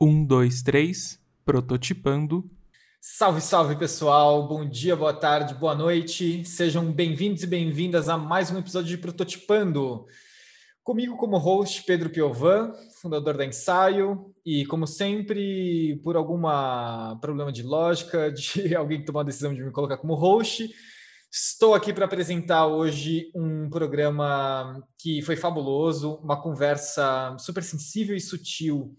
Um, dois, três, prototipando. Salve, salve pessoal, bom dia, boa tarde, boa noite. Sejam bem-vindos e bem-vindas a mais um episódio de Prototipando. Comigo como host, Pedro Piovan, fundador da Ensaio, e como sempre, por algum problema de lógica, de alguém que tomou a decisão de me colocar como host, estou aqui para apresentar hoje um programa que foi fabuloso, uma conversa super sensível e sutil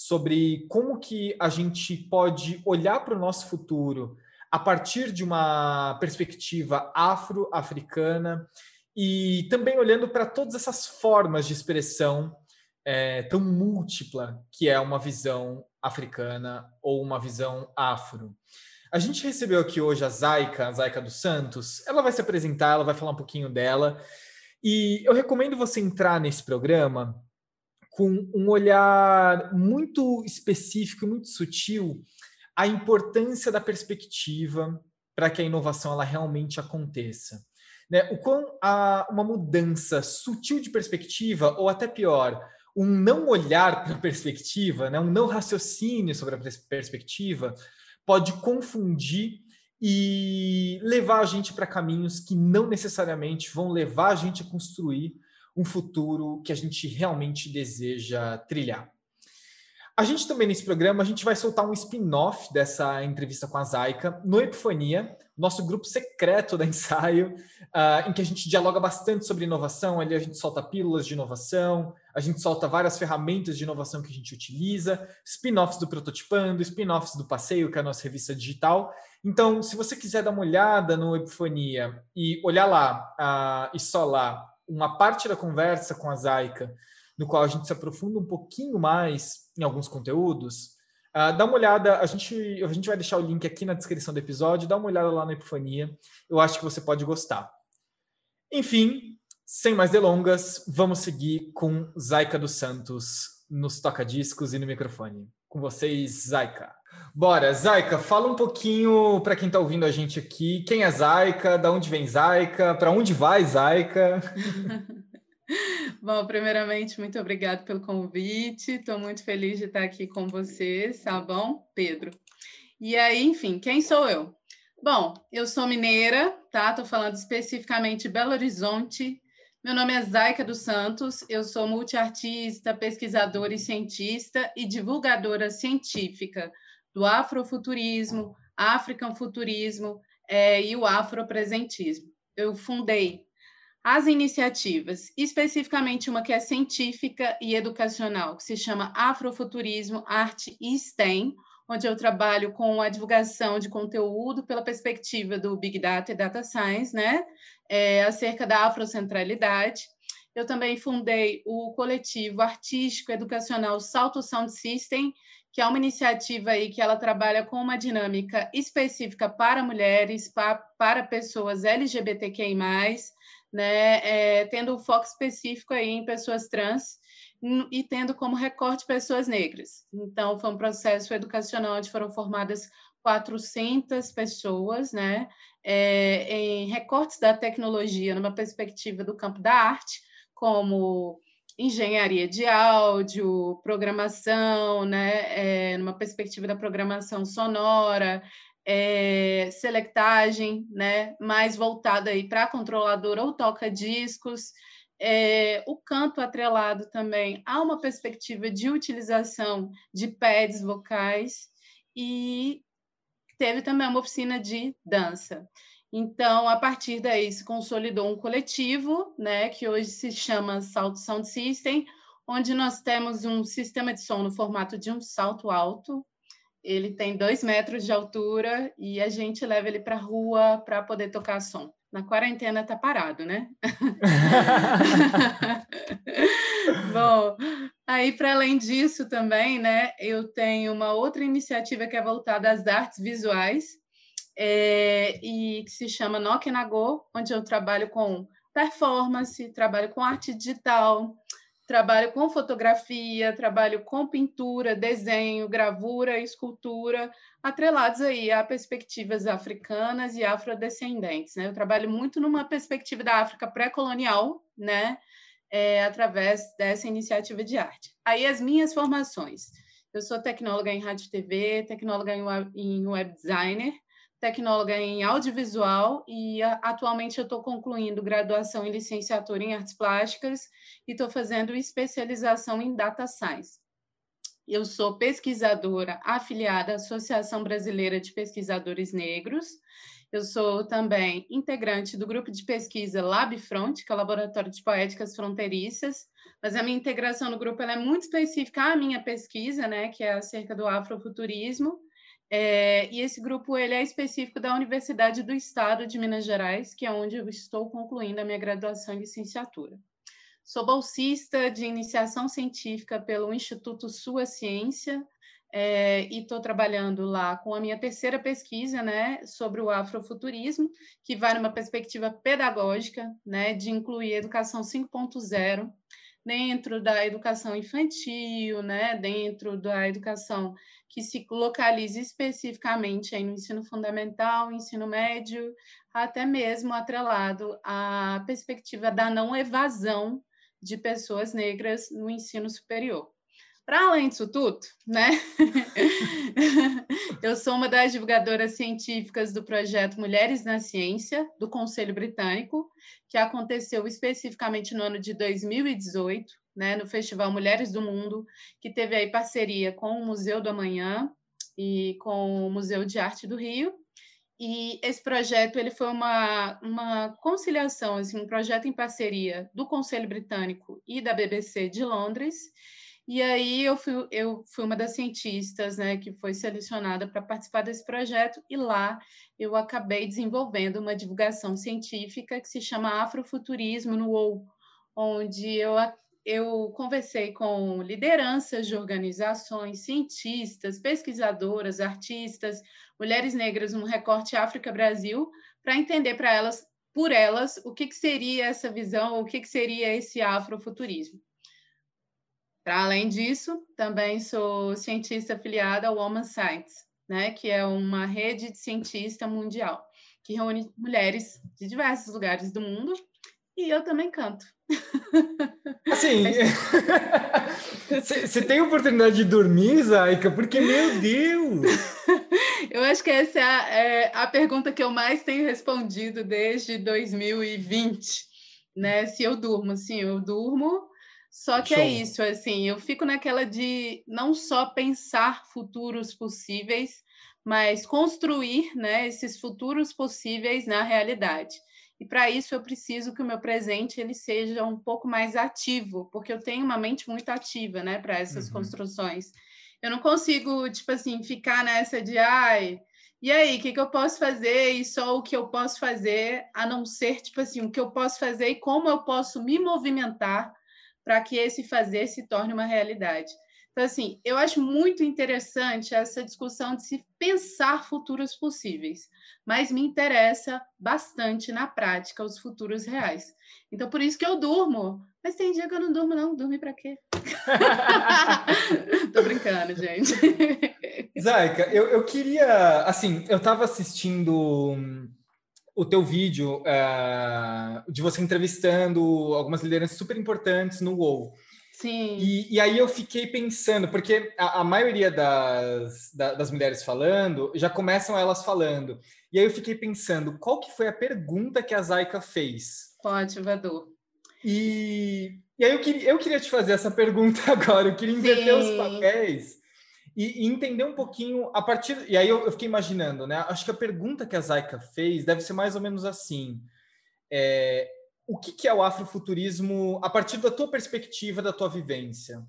sobre como que a gente pode olhar para o nosso futuro a partir de uma perspectiva afro-africana e também olhando para todas essas formas de expressão é, tão múltipla que é uma visão africana ou uma visão afro. A gente recebeu aqui hoje a Zaika, a Zaika dos Santos. Ela vai se apresentar, ela vai falar um pouquinho dela. E eu recomendo você entrar nesse programa com um olhar muito específico, muito sutil, a importância da perspectiva para que a inovação ela realmente aconteça. Né? O quão a, uma mudança sutil de perspectiva, ou até pior, um não olhar para a perspectiva, né? um não raciocínio sobre a perspectiva, pode confundir e levar a gente para caminhos que não necessariamente vão levar a gente a construir um futuro que a gente realmente deseja trilhar. A gente também nesse programa a gente vai soltar um spin-off dessa entrevista com a Zaika no Epifania, nosso grupo secreto da ensaio, uh, em que a gente dialoga bastante sobre inovação. Ali a gente solta pílulas de inovação, a gente solta várias ferramentas de inovação que a gente utiliza, spin-offs do Prototipando, spin-offs do Passeio, que é a nossa revista digital. Então, se você quiser dar uma olhada no Epifania e olhar lá uh, e só lá uma parte da conversa com a Zaika, no qual a gente se aprofunda um pouquinho mais em alguns conteúdos, uh, dá uma olhada, a gente, a gente vai deixar o link aqui na descrição do episódio, dá uma olhada lá na Epifania, eu acho que você pode gostar. Enfim, sem mais delongas, vamos seguir com Zaika dos Santos nos toca-discos e no microfone. Com vocês, Zaika. Bora, Zaika, fala um pouquinho para quem está ouvindo a gente aqui. Quem é Zaika? Da onde vem Zaika? Para onde vai Zaika? Bom, primeiramente, muito obrigado pelo convite. Estou muito feliz de estar aqui com vocês, tá bom, Pedro? E aí, enfim, quem sou eu? Bom, eu sou mineira, tá? Estou falando especificamente de Belo Horizonte. Meu nome é Zaika dos Santos, eu sou multiartista, pesquisadora e cientista e divulgadora científica do afrofuturismo, African Futurismo é, e o afropresentismo. Eu fundei as iniciativas, especificamente uma que é científica e educacional, que se chama Afrofuturismo, Arte e STEM, onde eu trabalho com a divulgação de conteúdo pela perspectiva do Big Data e Data Science, né, é, acerca da afrocentralidade. Eu também fundei o coletivo artístico educacional Salto Sound System, que é uma iniciativa aí que ela trabalha com uma dinâmica específica para mulheres, para, para pessoas LGBTQI+, né, é, tendo um foco específico aí em pessoas trans e tendo como recorte pessoas negras. Então, foi um processo educacional onde foram formadas 400 pessoas, né, é, em recortes da tecnologia numa perspectiva do campo da arte, como engenharia de áudio, programação, né, é, numa perspectiva da programação sonora, é, selectagem, né, mais voltada aí para controlador ou toca-discos, é, o canto atrelado também a uma perspectiva de utilização de pads vocais e teve também uma oficina de dança. Então, a partir daí, se consolidou um coletivo, né, que hoje se chama Salto Sound System, onde nós temos um sistema de som no formato de um salto alto. Ele tem dois metros de altura e a gente leva ele para a rua para poder tocar som. Na quarentena tá parado, né? Bom, aí para além disso também, né, eu tenho uma outra iniciativa que é voltada às artes visuais, é, e que se chama Nokenago, onde eu trabalho com performance, trabalho com arte digital, trabalho com fotografia, trabalho com pintura, desenho, gravura, escultura, atrelados aí a perspectivas africanas e afrodescendentes. Né? Eu trabalho muito numa perspectiva da África pré-colonial, né? É, através dessa iniciativa de arte. Aí as minhas formações. Eu sou tecnóloga em rádio e TV, tecnóloga em web, em web designer, tecnóloga em audiovisual e atualmente eu estou concluindo graduação em licenciatura em artes plásticas e estou fazendo especialização em data science. Eu sou pesquisadora afiliada à Associação Brasileira de Pesquisadores Negros. Eu sou também integrante do grupo de pesquisa LabFront, que é o Laboratório de Poéticas Fronteiriças, mas a minha integração no grupo é muito específica à minha pesquisa, né, que é acerca do afrofuturismo, é, e esse grupo ele é específico da Universidade do Estado de Minas Gerais, que é onde eu estou concluindo a minha graduação em licenciatura. Sou bolsista de iniciação científica pelo Instituto Sua Ciência é, e estou trabalhando lá com a minha terceira pesquisa, né, sobre o afrofuturismo, que vai numa perspectiva pedagógica, né, de incluir educação 5.0 dentro da educação infantil, né, dentro da educação que se localiza especificamente aí no ensino fundamental, ensino médio, até mesmo atrelado à perspectiva da não evasão de pessoas negras no ensino superior. Para além disso tudo, né? eu sou uma das divulgadoras científicas do projeto Mulheres na Ciência, do Conselho Britânico, que aconteceu especificamente no ano de 2018, né, no Festival Mulheres do Mundo, que teve aí parceria com o Museu do Amanhã e com o Museu de Arte do Rio, e esse projeto ele foi uma, uma conciliação, assim, um projeto em parceria do Conselho Britânico e da BBC de Londres. E aí eu fui, eu fui uma das cientistas né, que foi selecionada para participar desse projeto, e lá eu acabei desenvolvendo uma divulgação científica que se chama Afrofuturismo no UOL, onde eu eu conversei com lideranças de organizações, cientistas, pesquisadoras, artistas, mulheres negras no recorte África Brasil, para entender para elas, por elas, o que, que seria essa visão, o que, que seria esse afrofuturismo. Para além disso, também sou cientista afiliada ao Woman Science, né, que é uma rede de cientista mundial que reúne mulheres de diversos lugares do mundo e eu também canto. Assim, você tem oportunidade de dormir, Zaika? Porque, meu Deus! Eu acho que essa é a, é a, pergunta que eu mais tenho respondido desde 2020, né? Se eu durmo, sim, eu durmo, só que é Show. é isso, assim, eu fico naquela de não só pensar futuros possíveis, mas construir, né, esses futuros possíveis na realidade. E para isso eu preciso que o meu presente ele seja um pouco mais ativo, porque eu tenho uma mente muito ativa, né, para essas uhum. construções. Eu não consigo, tipo assim, ficar nessa de ai, e aí, o que, que eu posso fazer e só o que eu posso fazer, a não ser, tipo assim, o que eu posso fazer e como eu posso me movimentar para que esse fazer se torne uma realidade. Então, assim, eu acho muito interessante essa discussão de se pensar futuros possíveis, mas me interessa bastante na prática os futuros reais. Então, por isso que eu durmo. Mas tem dia que eu não durmo, não. Dormir para quê? Tô brincando, gente. Zaika, eu, eu queria. Assim, eu estava assistindo o teu vídeo uh, de você entrevistando algumas lideranças super importantes no UOL. Sim. E, e aí eu fiquei pensando, porque a, a maioria das, da, das mulheres falando, já começam elas falando. E aí eu fiquei pensando, qual que foi a pergunta que a Zaika fez? Pode, Vadu. E, e aí eu queria, eu queria te fazer essa pergunta agora, eu queria inverter Sim. os papéis e, e, entender um pouquinho a partir. E aí eu, eu, fiquei imaginando, né? Acho que a pergunta que a Zaika fez deve ser mais ou menos assim. É, o que, que é o afrofuturismo a partir da tua perspectiva, da tua vivência?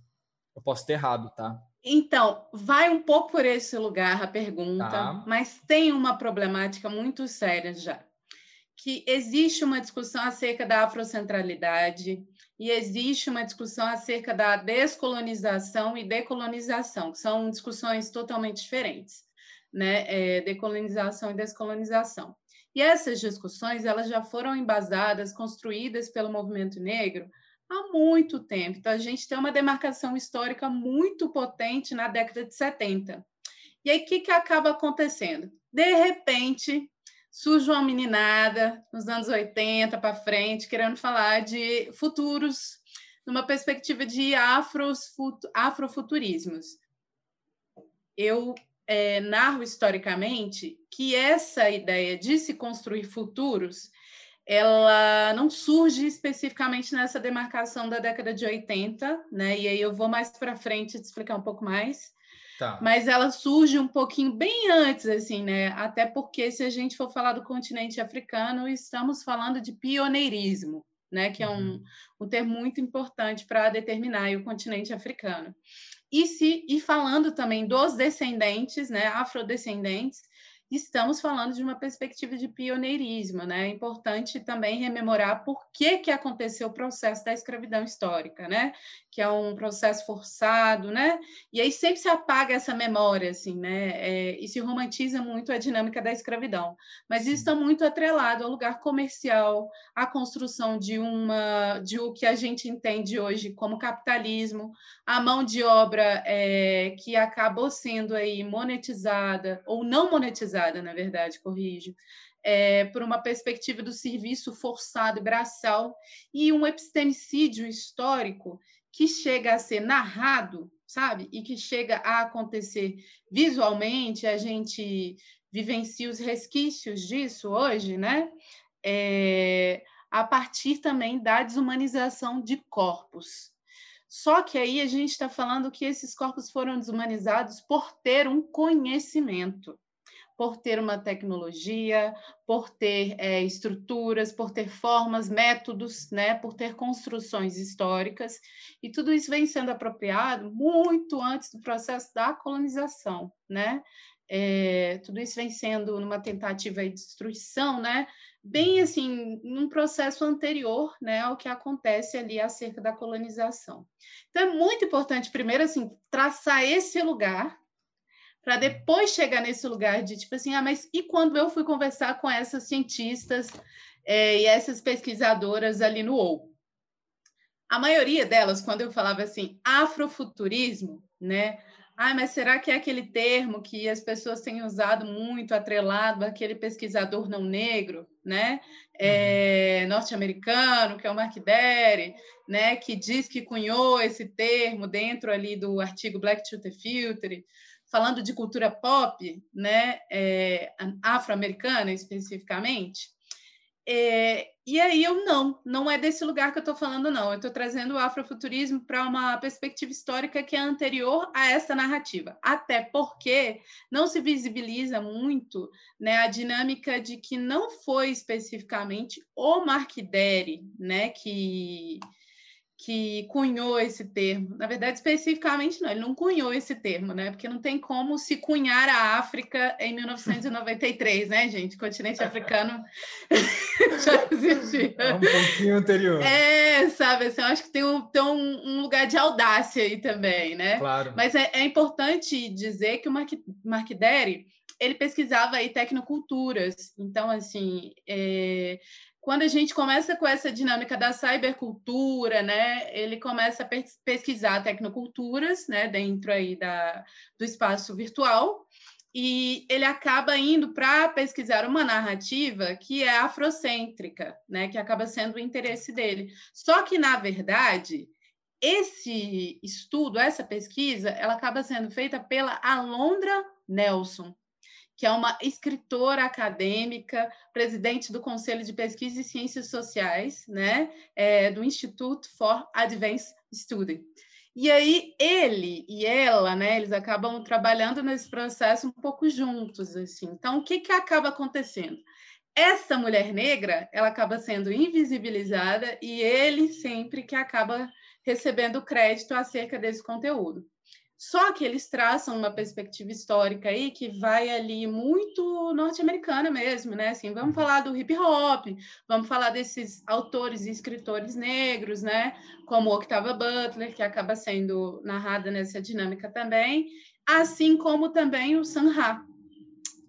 Eu posso ter errado, tá? Então, vai um pouco por esse lugar a pergunta, tá. mas tem uma problemática muito séria já. Que existe uma discussão acerca da afrocentralidade e existe uma discussão acerca da descolonização e decolonização, que são discussões totalmente diferentes, né? É, decolonização e descolonização. E essas discussões elas já foram embasadas, construídas pelo movimento negro há muito tempo. Então, a gente tem uma demarcação histórica muito potente na década de 70. E aí, o que, que acaba acontecendo? De repente, surge uma meninada nos anos 80 para frente, querendo falar de futuros, numa perspectiva de afros, afrofuturismos. eu é, narro historicamente que essa ideia de se construir futuros ela não surge especificamente nessa demarcação da década de 80, né? E aí eu vou mais para frente te explicar um pouco mais. Tá. Mas ela surge um pouquinho bem antes, assim, né? Até porque se a gente for falar do continente africano, estamos falando de pioneirismo, né? Que é um, uhum. um termo muito importante para determinar o continente africano. E, se, e falando também dos descendentes, né? Afrodescendentes, estamos falando de uma perspectiva de pioneirismo, né? É importante também rememorar por que, que aconteceu o processo da escravidão histórica, né? Que é um processo forçado, né? E aí sempre se apaga essa memória, assim, né? É, e se romantiza muito a dinâmica da escravidão. Mas isso está muito atrelado ao lugar comercial, à construção de uma, de o que a gente entende hoje como capitalismo, a mão de obra é, que acabou sendo aí monetizada ou não monetizada na verdade, corrijo, é, por uma perspectiva do serviço forçado braçal e um epistemicídio histórico que chega a ser narrado, sabe? E que chega a acontecer visualmente, a gente vivencia os resquícios disso hoje, né? É, a partir também da desumanização de corpos. Só que aí a gente está falando que esses corpos foram desumanizados por ter um conhecimento por ter uma tecnologia, por ter é, estruturas, por ter formas, métodos, né, por ter construções históricas, e tudo isso vem sendo apropriado muito antes do processo da colonização, né? É, tudo isso vem sendo numa tentativa de destruição, né? Bem assim, num processo anterior, né, ao que acontece ali acerca da colonização. Então é muito importante, primeiro, assim, traçar esse lugar, para depois chegar nesse lugar de tipo assim, ah, mas e quando eu fui conversar com essas cientistas é, e essas pesquisadoras ali no UOL? A maioria delas, quando eu falava assim, afrofuturismo, né? Ah, mas será que é aquele termo que as pessoas têm usado muito, atrelado àquele pesquisador não negro, né? É, norte-americano, que é o Mark Derry, né? Que diz que cunhou esse termo dentro ali do artigo Black to the Future falando de cultura pop, né, é, afro-americana especificamente. É, e aí eu não, não é desse lugar que eu estou falando, não. Eu estou trazendo o afrofuturismo para uma perspectiva histórica que é anterior a essa narrativa. Até porque não se visibiliza muito né, a dinâmica de que não foi especificamente o Mark Derry né, que que cunhou esse termo. Na verdade, especificamente não, ele não cunhou esse termo, né? Porque não tem como se cunhar a África em 1993, né, gente? O continente africano já existia. É um pouquinho anterior. É, sabe, assim, eu acho que tem, um, tem um, lugar de audácia aí também, né? Claro. Mas é, é importante dizer que o Mark, Mark Derry, ele pesquisava aí tecnoculturas. Então, assim, é, quando a gente começa com essa dinâmica da cybercultura, né, ele começa a pesquisar tecnoculturas, né, dentro aí da, do espaço virtual, e ele acaba indo para pesquisar uma narrativa que é afrocêntrica, né, que acaba sendo o interesse dele. Só que, na verdade, esse estudo, essa pesquisa, ela acaba sendo feita pela Alondra Nelson, que é uma escritora acadêmica, presidente do Conselho de Pesquisa e Ciências Sociais, né, é, do Institute for Advanced Study. E aí ele e ela, né, eles acabam trabalhando nesse processo um pouco juntos, assim. Então, o que que acaba acontecendo? Essa mulher negra, ela acaba sendo invisibilizada e ele sempre que acaba recebendo crédito acerca desse conteúdo. Só que eles traçam uma perspectiva histórica aí que vai ali muito norte-americana mesmo, né? Assim, vamos falar do hip hop, vamos falar desses autores e escritores negros, né? Como Octavia Butler, que acaba sendo narrada nessa dinâmica também, assim como também o Sanha,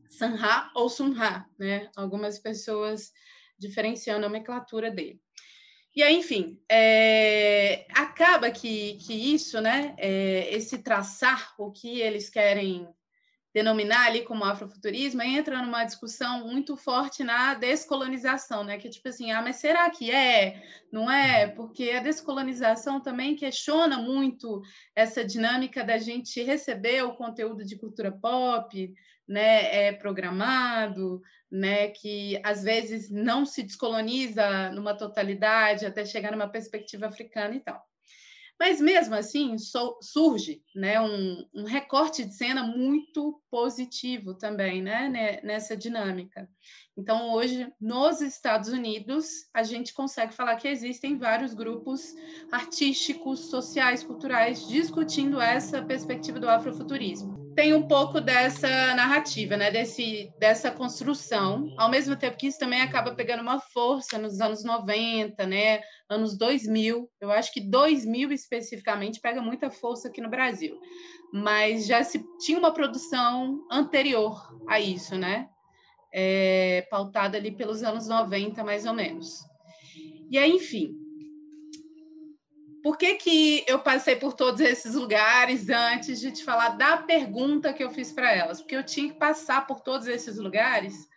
Sanha ou Sunha, né? Algumas pessoas diferenciam a nomenclatura dele. E aí, enfim, é, acaba que, que isso, né, é, esse traçar o que eles querem denominar ali como afrofuturismo, entra numa discussão muito forte na descolonização, né? Que tipo assim, ah, mas será que é? Não é? Porque a descolonização também questiona muito essa dinâmica da gente receber o conteúdo de cultura pop, né? É programado, né? Que às vezes não se descoloniza numa totalidade até chegar numa perspectiva africana e tal. Mas mesmo assim so, surge né, um, um, recorte de cena muito positivo também né, nessa dinâmica. Então, hoje, nos Estados Unidos, a gente consegue falar que existem vários grupos artísticos, sociais, culturais discutindo essa perspectiva do afrofuturismo tem um pouco dessa narrativa, né? Desse, dessa construção, ao mesmo tempo que isso também acaba pegando uma força nos anos 90, né? Anos 2000. Eu acho que 2000 especificamente pega muita força aqui no Brasil. Mas já se tinha uma produção anterior a isso, né? É, pautada ali pelos anos 90, mais ou menos. E aí, enfim, por que, que eu passei por todos esses lugares antes de te falar da pergunta que eu fiz para elas? Porque eu tinha que passar por todos esses lugares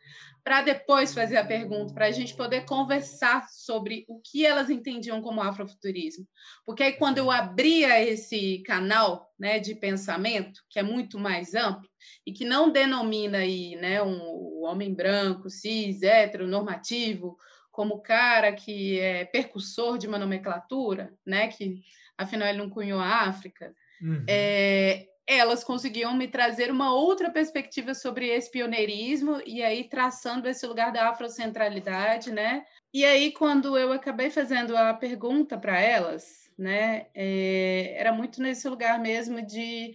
para depois fazer a pergunta, para a gente poder conversar sobre o que elas entendiam como afrofuturismo. Porque aí, quando eu abria esse canal né, de pensamento, que é muito mais amplo, e que não denomina aí, né, um, homem branco, cis, heteronormativo, como cara que é percussor de uma nomenclatura, né, que afinal ele não cunhou a África, uhum. é, elas conseguiam me trazer uma outra perspectiva sobre esse pioneirismo e aí traçando esse lugar da afrocentralidade, né? E aí quando eu acabei fazendo a pergunta para elas, né, é, era muito nesse lugar mesmo de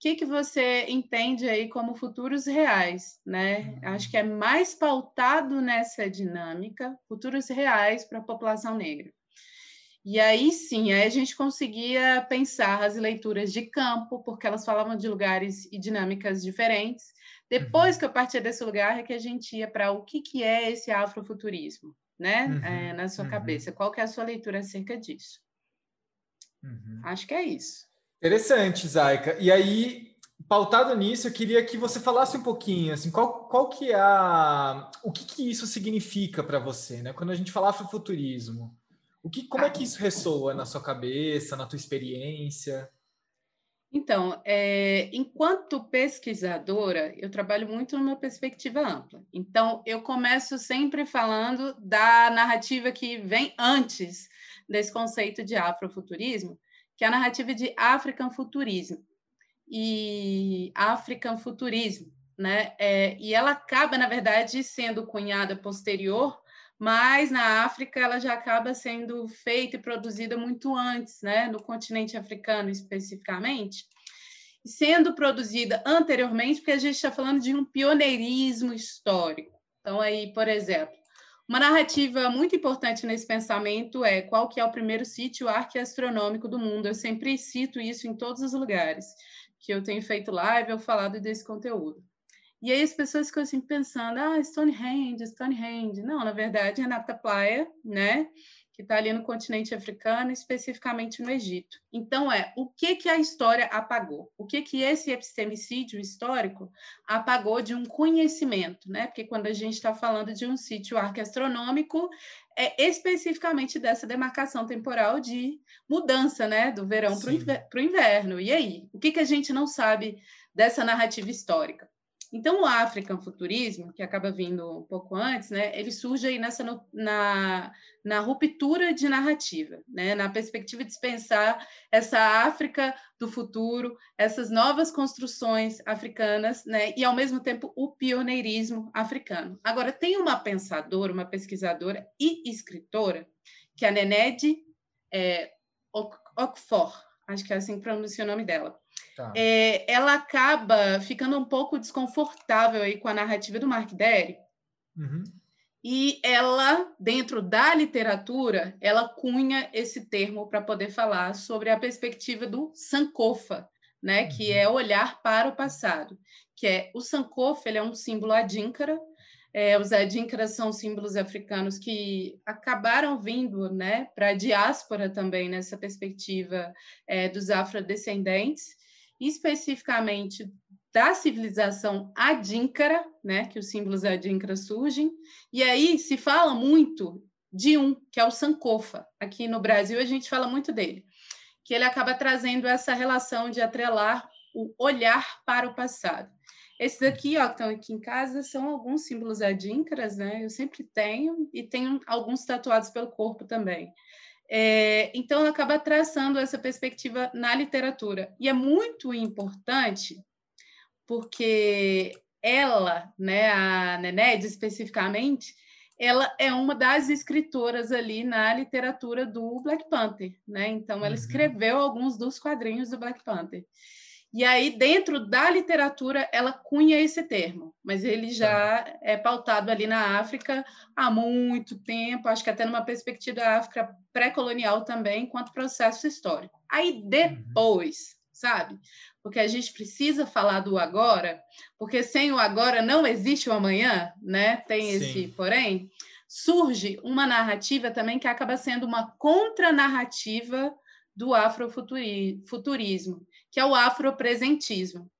que, que você entende aí como futuros reais, né? Acho que é mais pautado nessa dinâmica, futuros reais para a população negra. E aí sim, aí a gente conseguia pensar as leituras de campo, porque elas falavam de lugares e dinâmicas diferentes. Depois que eu partia desse lugar, é que a gente ia para o que, que é esse afrofuturismo, né? Uhum. É, na sua uhum. cabeça. Qual que é a sua leitura acerca disso? Uhum. Acho que é isso. Interessante, Zaika. E aí, pautado nisso, eu queria que você falasse um pouquinho, assim, qual, qual que é a... O que, que isso significa para você, né? Quando a gente fala afrofuturismo, o que, como é que isso ressoa na sua cabeça, na tua experiência? Então, é, enquanto pesquisadora, eu trabalho muito numa perspectiva ampla. Então, eu começo sempre falando da narrativa que vem antes desse conceito de afrofuturismo, que é a narrativa de African Futurismo e African Futurismo, né? É, e ela acaba, na verdade, sendo cunhada posterior, mas na África ela já acaba sendo feita e produzida muito antes, né? No continente africano especificamente, sendo produzida anteriormente, porque a gente está falando de um pioneirismo histórico. Então aí, por exemplo, uma narrativa muito importante nesse pensamento é qual que é o primeiro sítio arqueastronômico do mundo. Eu sempre cito isso em todos os lugares que eu tenho feito live ou falado desse conteúdo. E aí as pessoas ficam assim pensando, ah, Stonehenge, Stonehenge. Não, na verdade é Nata Playa, né? Que está ali no continente africano, especificamente no Egito. Então, é o que, que a história apagou? O que, que esse epistemicídio histórico apagou de um conhecimento? Né? Porque quando a gente está falando de um sítio arqueastronômico, é especificamente dessa demarcação temporal de mudança né? do verão para o inverno. E aí? O que, que a gente não sabe dessa narrativa histórica? Então, o African Futurismo, que acaba vindo um pouco antes, né, ele surge aí nessa, na, na ruptura de narrativa, né, na perspectiva de pensar essa África do futuro, essas novas construções africanas, né, e, ao mesmo tempo, o pioneirismo africano. Agora, tem uma pensadora, uma pesquisadora e escritora, que é a Nenede é, Okfor, acho que é assim que pronuncia o nome dela. Tá. É, ela acaba ficando um pouco desconfortável aí com a narrativa do Mark Derry. Uhum. E ela, dentro da literatura, ela cunha esse termo para poder falar sobre a perspectiva do Sankofa, né, uhum. que é olhar para o passado, que é o Sankofa, ele é um símbolo adínkara, é, os adíncaras são símbolos africanos que acabaram vindo né, para a diáspora também, nessa perspectiva é, dos afrodescendentes, especificamente da civilização adínkara, né, que os símbolos adínkara surgem, e aí se fala muito de um, que é o Sankofa. Aqui no Brasil a gente fala muito dele, que ele acaba trazendo essa relação de atrelar o olhar para o passado. Esses aqui, ó, que estão aqui em casa, são alguns símbolos adíncaras, né? Eu sempre tenho, e tenho alguns tatuados pelo corpo também. É, então, acaba traçando essa perspectiva na literatura. E é muito importante, porque ela, né, a Nened especificamente, ela é uma das escritoras ali na literatura do Black Panther, né? Então, ela uhum. escreveu alguns dos quadrinhos do Black Panther. E aí, dentro da literatura, ela cunha esse termo, mas ele já tá. é pautado ali na África há muito tempo, acho que até numa perspectiva da África pré-colonial também, enquanto processo histórico. Aí, uhum. depois, sabe? Porque a gente precisa falar do agora, porque sem o agora não existe o amanhã, né? Tem esse Sim. porém. Surge uma narrativa também que acaba sendo uma contranarrativa do afrofuturismo, que é o afropresentismo.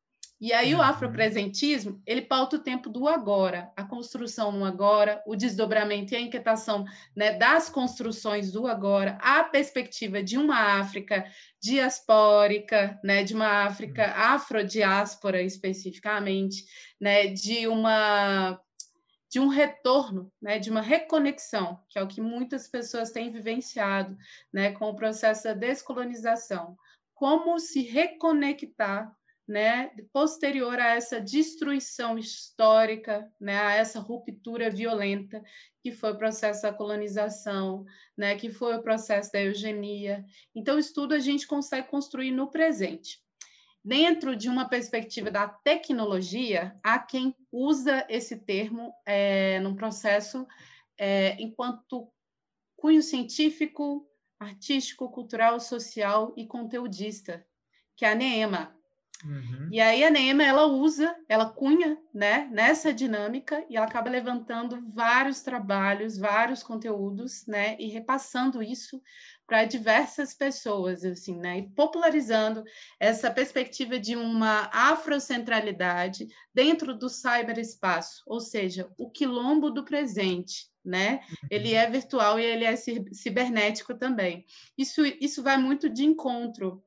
E aí o uhum. afropresentismo, ele pauta o tempo do agora, a construção no agora, o desdobramento e a inquietação né, das construções do agora, a perspectiva de uma África diaspórica, né, de uma África uhum. afrodiáspora especificamente, né, de uma de um retorno, né, de uma reconexão, que é o que muitas pessoas têm vivenciado, né, com o processo da descolonização. Como se reconectar né, posterior a essa destruição histórica, né, a essa ruptura violenta que foi o processo da colonização, né, que foi o processo da eugenia. Então, isso tudo a gente consegue construir no presente. Dentro de uma perspectiva da tecnologia, há quem usa esse termo é, num processo é, enquanto cunho científico, artístico, cultural, social e conteudista, que é a NEMA, Uhum. E aí a Neema ela usa, ela cunha, né, nessa dinâmica e ela acaba levantando vários trabalhos, vários conteúdos, né, e repassando isso para diversas pessoas, assim, né, e popularizando essa perspectiva de uma afrocentralidade dentro do cyberespaço, ou seja, o quilombo do presente, né? Ele uhum. é virtual e ele é cibernético também. Isso, isso vai muito de encontro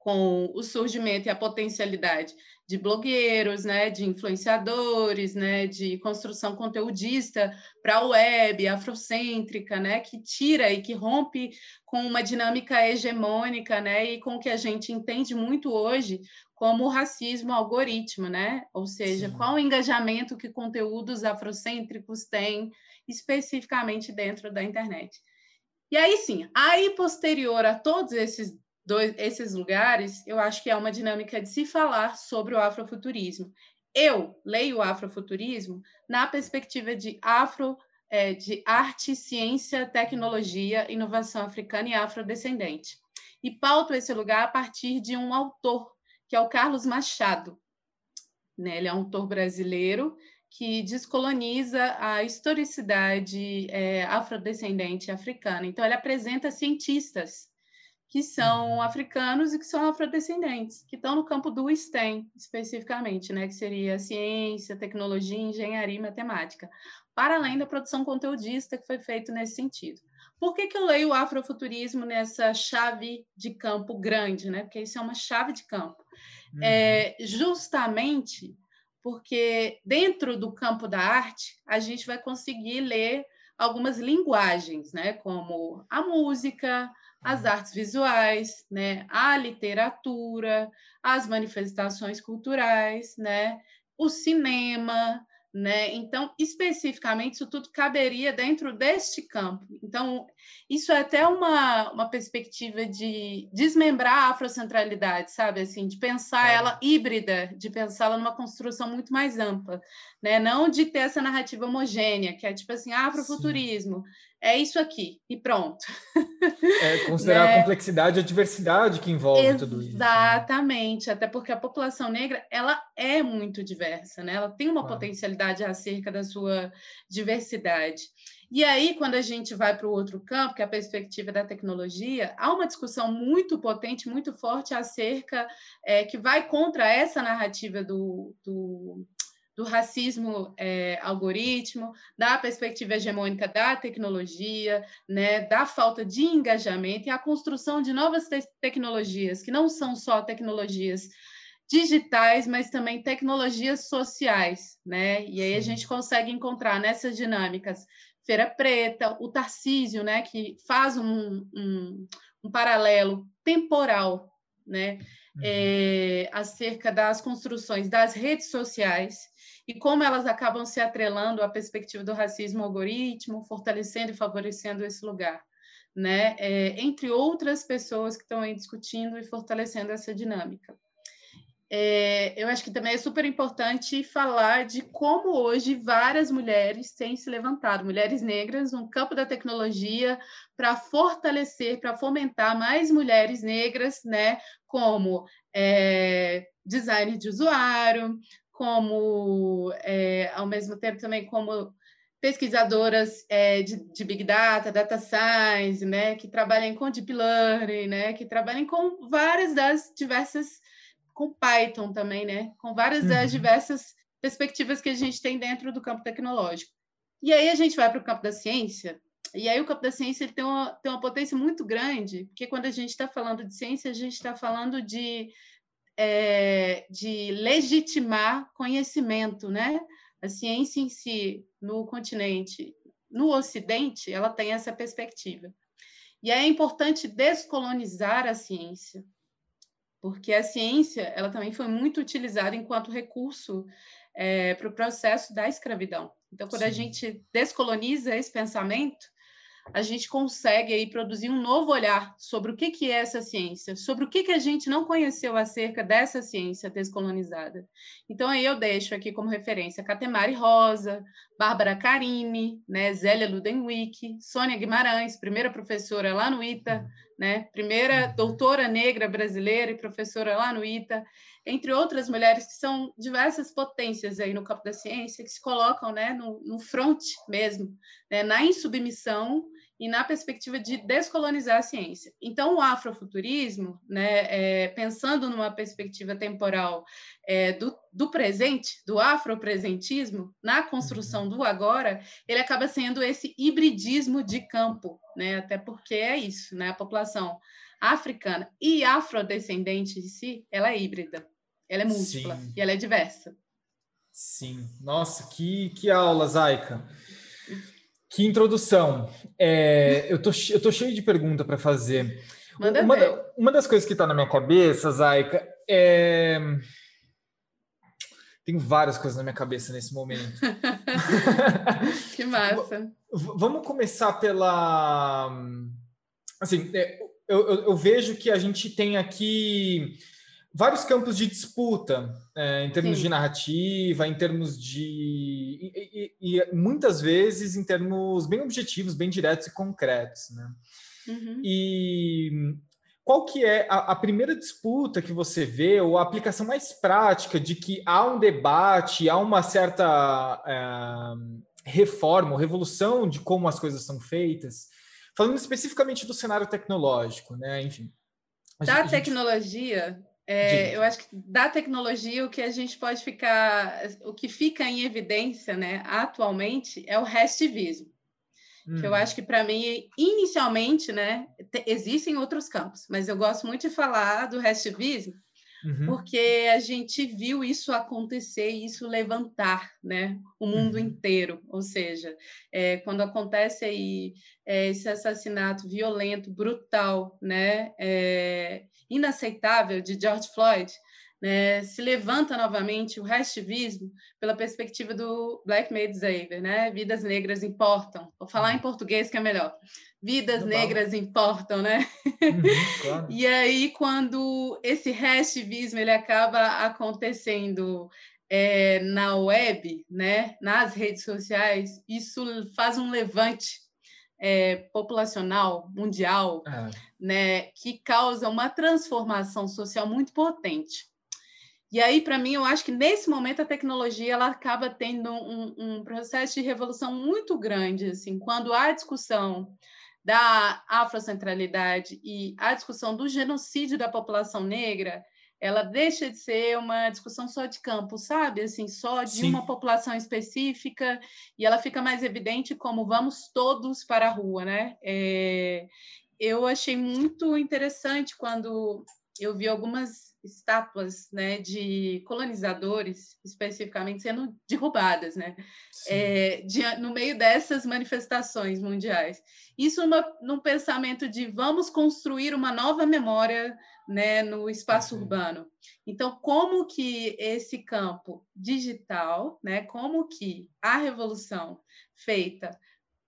com o surgimento e a potencialidade de blogueiros, né, de influenciadores, né, de construção conteudista para a web, afrocêntrica, né, que tira e que rompe com uma dinâmica hegemônica, né, e com o que a gente entende muito hoje como racismo algoritmo, né, ou seja, Sim. qual o engajamento que conteúdos afrocêntricos têm especificamente dentro da internet. E aí sim, aí posterior a todos esses dois, esses lugares, eu acho que é uma dinâmica de se falar sobre o afrofuturismo. Eu leio o afrofuturismo na perspectiva de afro é, de arte, ciência, tecnologia, inovação africana e afrodescendente. E pauto esse lugar a partir de um autor, que é o Carlos Machado. Né? Ele é um autor brasileiro que descoloniza a historicidade é, afrodescendente africana. Então, ele apresenta cientistas que são uhum. africanos e que são afrodescendentes, que estão no campo do STEM, especificamente, né, que seria ciência, tecnologia, engenharia e matemática, para além da produção conteudista que foi feito nesse sentido. Por que, que eu leio o afrofuturismo nessa chave de campo grande? Né? Porque isso é uma chave de campo. Uhum. É, justamente porque dentro do campo da arte, a gente vai conseguir ler algumas linguagens, né? como a música, as artes visuais, né, a literatura, as manifestações culturais, né, o cinema, né? Então, especificamente, isso tudo caberia dentro deste campo. Então, isso é até uma, uma perspectiva de desmembrar a afrocentralidade, sabe? Assim, de pensar é. ela híbrida, de pensá-la numa construção muito mais ampla, né? Não de ter essa narrativa homogênea, que é tipo assim, afrofuturismo. Sim é isso aqui e pronto. É considerar né? a complexidade e a diversidade que envolve Exatamente, tudo isso. Né? Exatamente, até porque a população negra ela é muito diversa, né? Ela tem uma claro. potencialidade acerca da sua diversidade. E aí, quando a gente vai para o outro campo, que é a perspectiva da tecnologia, há uma discussão muito potente, muito forte acerca, é, que vai contra essa narrativa do, do, do racismo é, algoritmo, da perspectiva hegemônica da tecnologia, né, da falta de engajamento e a construção de novas te tecnologias, que não são só tecnologias digitais, mas também tecnologias sociais, né? E aí a gente consegue encontrar nessas dinâmicas Feira Preta, o Tarcísio, né, que faz um, um, um paralelo temporal, né, uhum. é, acerca das construções das redes sociais e como elas acabam se atrelando à perspectiva do racismo algoritmo, fortalecendo e favorecendo esse lugar, né, é, entre outras pessoas que estão aí discutindo e fortalecendo essa dinâmica. É, eu acho que também é super importante falar de como hoje várias mulheres têm se levantado, mulheres negras no campo da tecnologia, para fortalecer, para fomentar mais mulheres negras, né, como é, design de usuário, como, é, ao mesmo tempo, também como pesquisadoras é, de, de, Big Data, Data Science, né, que trabalham com Deep Learning, né, que trabalham com várias das diversas com Python também, né? Com várias das uhum. diversas perspectivas que a gente tem dentro do campo tecnológico. E aí a gente vai para o campo da ciência, e aí o campo da ciência ele tem, uma, tem uma potência muito grande, porque quando a gente está falando de ciência, a gente está falando de, é, de legitimar conhecimento, né? A ciência em si, no continente, no Ocidente, ela tem essa perspectiva. E é importante descolonizar a ciência, porque a ciência ela também foi muito utilizada enquanto recurso é, para o processo da escravidão. Então, quando Sim. a gente descoloniza esse pensamento, a gente consegue aí produzir um novo olhar sobre o que, que é essa ciência, sobre o que, que a gente não conheceu acerca dessa ciência descolonizada. Então, aí eu deixo aqui como referência Catemari Rosa, Bárbara Carini, né, Zélia Ludenwick, Sônia Guimarães, primeira professora lá no ITA, né, primeira doutora negra brasileira e professora lá no ITA, entre outras mulheres que são diversas potências aí no campo da ciência, que se colocam né, no, no front mesmo, né, na insubmissão e na perspectiva de descolonizar a ciência. Então, o afrofuturismo, né, é, pensando numa perspectiva temporal é, do, do, presente, do afropresentismo, na construção do agora, ele acaba sendo esse hibridismo de campo, né, até porque é isso, né, a população africana e afrodescendente em si, ela é híbrida, ela é múltipla Sim. e ela é diversa. Sim, nossa, que, que aula, Zaika. Que introdução. É, eu, tô, eu tô cheio de pergunta para fazer. Manda uma, ver. uma das coisas que está na minha cabeça, Zaika, é. Tem várias coisas na minha cabeça nesse momento. que massa. Vamos começar pela. Assim, é, eu, eu, eu vejo que a gente tem aqui vários campos de disputa, é, em termos Sim. de narrativa, em termos de. E, e, e, muitas vezes em termos bem objetivos, bem diretos e concretos. Né? Uhum. E qual que é a, a, primeira disputa que você vê, ou a aplicação mais prática de que há um debate, há uma certa é, reforma, revolução de como as coisas são feitas? Falando especificamente do cenário tecnológico, né? Enfim. Da gente, tecnologia, é, eu acho que da tecnologia o que a gente pode ficar, o que fica em evidência, né, atualmente é o restivismo. Hum. Que eu hum. acho que para mim inicialmente, né, existem outros campos, mas eu gosto muito de falar do restivismo Uhum. porque a gente viu isso acontecer, isso levantar, né, o mundo uhum. inteiro. Ou seja, é, quando acontece aí é, esse assassinato violento, brutal, né, é, inaceitável de George Floyd, né, se levanta novamente o restivismo pela perspectiva do Black Made Saver, né? Vidas negras importam. Vou falar em uhum. português que é melhor. Vidas negras importam, né? Uhum, claro. e aí, quando esse restivismo ele acaba acontecendo é, na web, né, nas redes sociais, isso faz um levante é, populacional mundial, é. né, que causa uma transformação social muito potente. E aí, para mim, eu acho que nesse momento a tecnologia ela acaba tendo um, um, processo de revolução muito grande, assim, quando há discussão da afrocentralidade e a discussão do genocídio da população negra, ela deixa de ser uma discussão só de campo, sabe? Assim, só de Sim. uma população específica, e ela fica mais evidente como vamos todos para a rua, né? É, eu achei muito interessante quando eu vi algumas estátuas né, de colonizadores, especificamente, sendo derrubadas, né? É, de, no meio dessas manifestações mundiais. Isso uma, num pensamento de vamos construir uma nova memória né, no espaço uhum. urbano. Então, como que esse campo digital, né, como que a revolução feita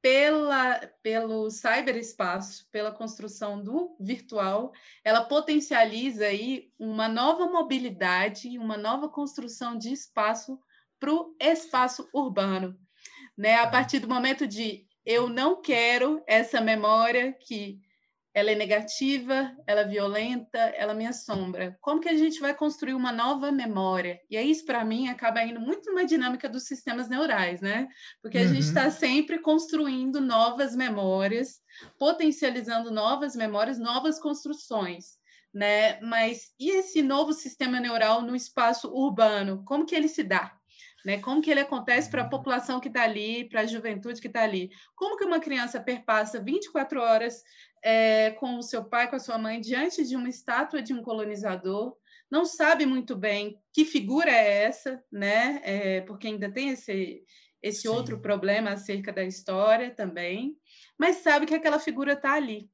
pela, pelo cyberespaço, pela construção do virtual, ela potencializa aí uma nova mobilidade, uma nova construção de espaço para o espaço urbano. Né? A partir do momento de eu não quero essa memória que ela é negativa, ela é violenta, ela me assombra. Como que a gente vai construir uma nova memória? E aí, isso, para mim, acaba indo muito numa dinâmica dos sistemas neurais, né? Porque a uhum. gente está sempre construindo novas memórias, potencializando novas memórias, novas construções. Né? Mas e esse novo sistema neural no espaço urbano? Como que ele se dá? Né? Como que ele acontece para a população que está ali, para a juventude que está ali? Como que uma criança perpassa 24 horas é, com o seu pai, com a sua mãe, diante de uma estátua de um colonizador, não sabe muito bem que figura é essa, né? É, porque ainda tem esse, esse outro problema acerca da história também, mas sabe que aquela figura está ali.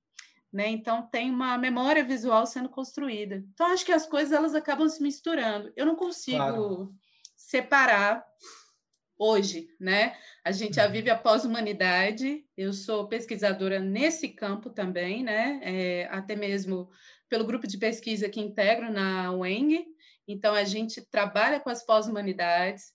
Né? Então tem uma memória visual sendo construída. Então acho que as coisas elas acabam se misturando. Eu não consigo claro. Separar hoje, né? A gente já uhum. vive a pós-humanidade, eu sou pesquisadora nesse campo também, né? É, até mesmo pelo grupo de pesquisa que integro na UENG, então a gente trabalha com as pós-humanidades,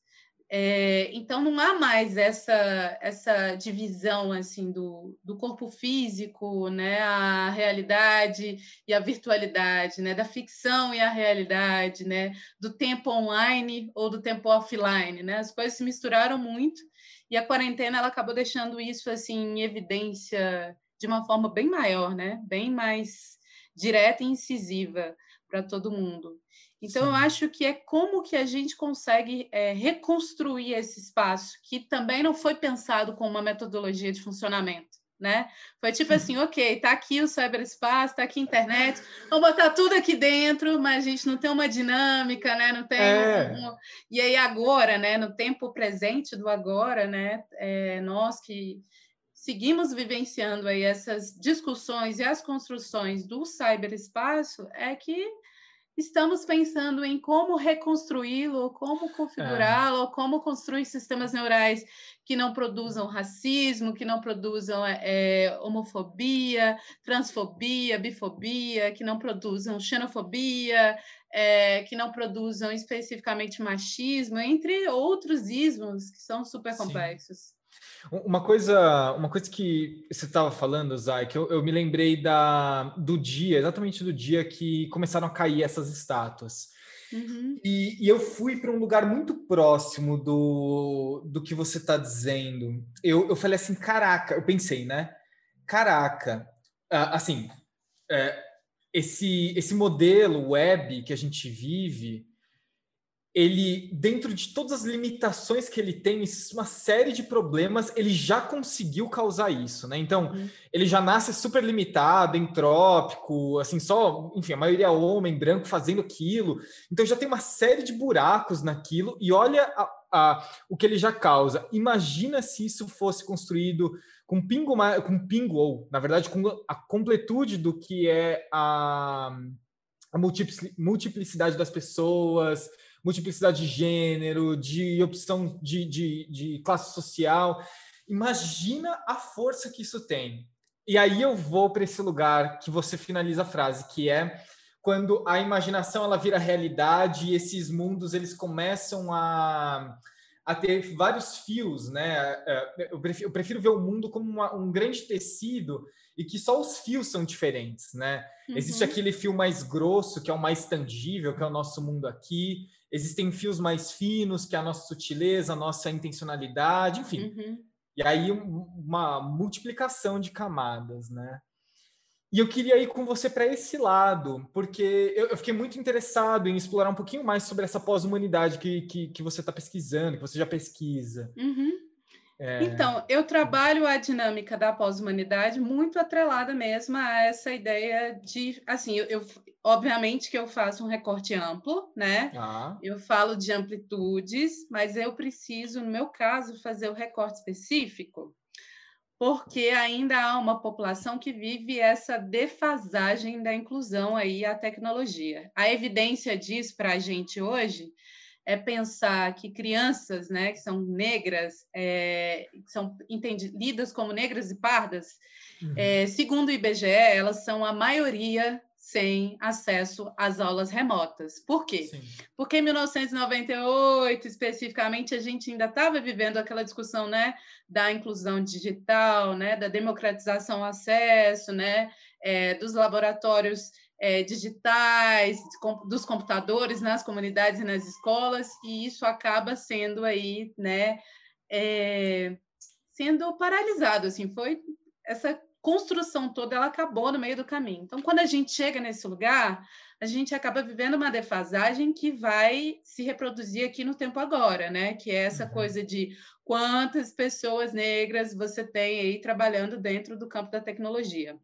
é, então não há mais essa essa divisão assim do, do corpo físico, né, a realidade e a virtualidade, né, da ficção e a realidade, né, do tempo online ou do tempo offline, né? As coisas se misturaram muito e a quarentena ela acabou deixando isso assim em evidência de uma forma bem maior, né, bem mais direta e incisiva para todo mundo. Então, Sim. eu acho que é como que a gente consegue é, reconstruir esse espaço, que também não foi pensado com uma metodologia de funcionamento. Né? Foi tipo assim, ok, tá aqui o cyberespaço, tá aqui a internet, vamos botar tudo aqui dentro, mas a gente não tem uma dinâmica, né? Não tem é. um... e aí agora, né? No tempo presente do agora, né? É, nós que seguimos vivenciando aí essas discussões e as construções do cyberespaço, é que estamos pensando em como reconstruí-lo, como configurá-lo, é. como construir sistemas neurais que não produzam racismo, que não produzam é, homofobia, transfobia, bifobia, que não produzam xenofobia, é, que não produzam especificamente machismo, entre outros ismos que são super complexos. Uma coisa, uma coisa que você estava falando, Zay, que eu, eu, me lembrei da, do dia, exatamente do dia que começaram a cair essas estátuas. Uhum. E, e, eu fui para um lugar muito próximo do, do que você está dizendo. Eu, eu falei assim, caraca, eu pensei, né? Caraca, assim, é, esse, esse modelo web que a gente vive, ele, dentro de todas as limitações que ele tem, uma série de problemas, ele já conseguiu causar isso, né? Então, uhum. ele já nasce super limitado, entrópico, assim, só, enfim, a maioria é homem, branco, fazendo aquilo. Então, já tem uma série de buracos naquilo, e olha a, a, o que ele já causa. Imagina se isso fosse construído com pingo, com pingo, ou, na verdade, com a completude do que é a, a multiplicidade das pessoas, multiplicidade de gênero, de opção de, de, de classe social. Imagina a força que isso tem. E aí eu vou para esse lugar que você finaliza a frase, que é quando a imaginação ela vira realidade e esses mundos eles começam a, a ter vários fios, né? É, eu prefiro, eu prefiro ver o mundo como uma, um grande tecido e que só os fios são diferentes, né? Uhum. Existe aquele fio mais grosso, que é o mais tangível, que é o nosso mundo aqui. Existem fios mais finos, que é a nossa sutileza, a nossa intencionalidade, enfim. Uhum. E aí uma multiplicação de camadas, né? E eu queria ir com você para esse lado, porque eu, eu, fiquei muito interessado em explorar um pouquinho mais sobre essa pós-humanidade que, que, que, você está pesquisando, que você já pesquisa. Uhum. É... Então, eu trabalho a dinâmica da pós-humanidade muito atrelada mesmo a essa ideia de, assim, eu, eu obviamente que eu faço um recorte amplo, né? Ah. Eu falo de amplitudes, mas eu preciso, no meu caso, fazer o recorte específico, porque ainda há uma população que vive essa defasagem da inclusão aí à tecnologia. A evidência diz para a gente hoje é pensar que crianças, né, que são negras, é, que são entendidas como negras e pardas, uhum. é, segundo o IBGE, elas são a maioria sem acesso às aulas remotas. Por quê? Sim. Porque em 1998, especificamente, a gente ainda estava vivendo aquela discussão, né, da inclusão digital, né, da democratização ao acesso, né, é, dos laboratórios é, digitais, dos computadores nas comunidades e nas escolas, e isso acaba sendo aí, né, é, sendo paralisado, assim, foi essa construção toda ela acabou no meio do caminho. Então, quando a gente chega nesse lugar, a gente acaba vivendo uma defasagem que vai se reproduzir aqui no tempo agora, né? Que é essa uhum. coisa de quantas pessoas negras você tem aí trabalhando dentro do campo da tecnologia.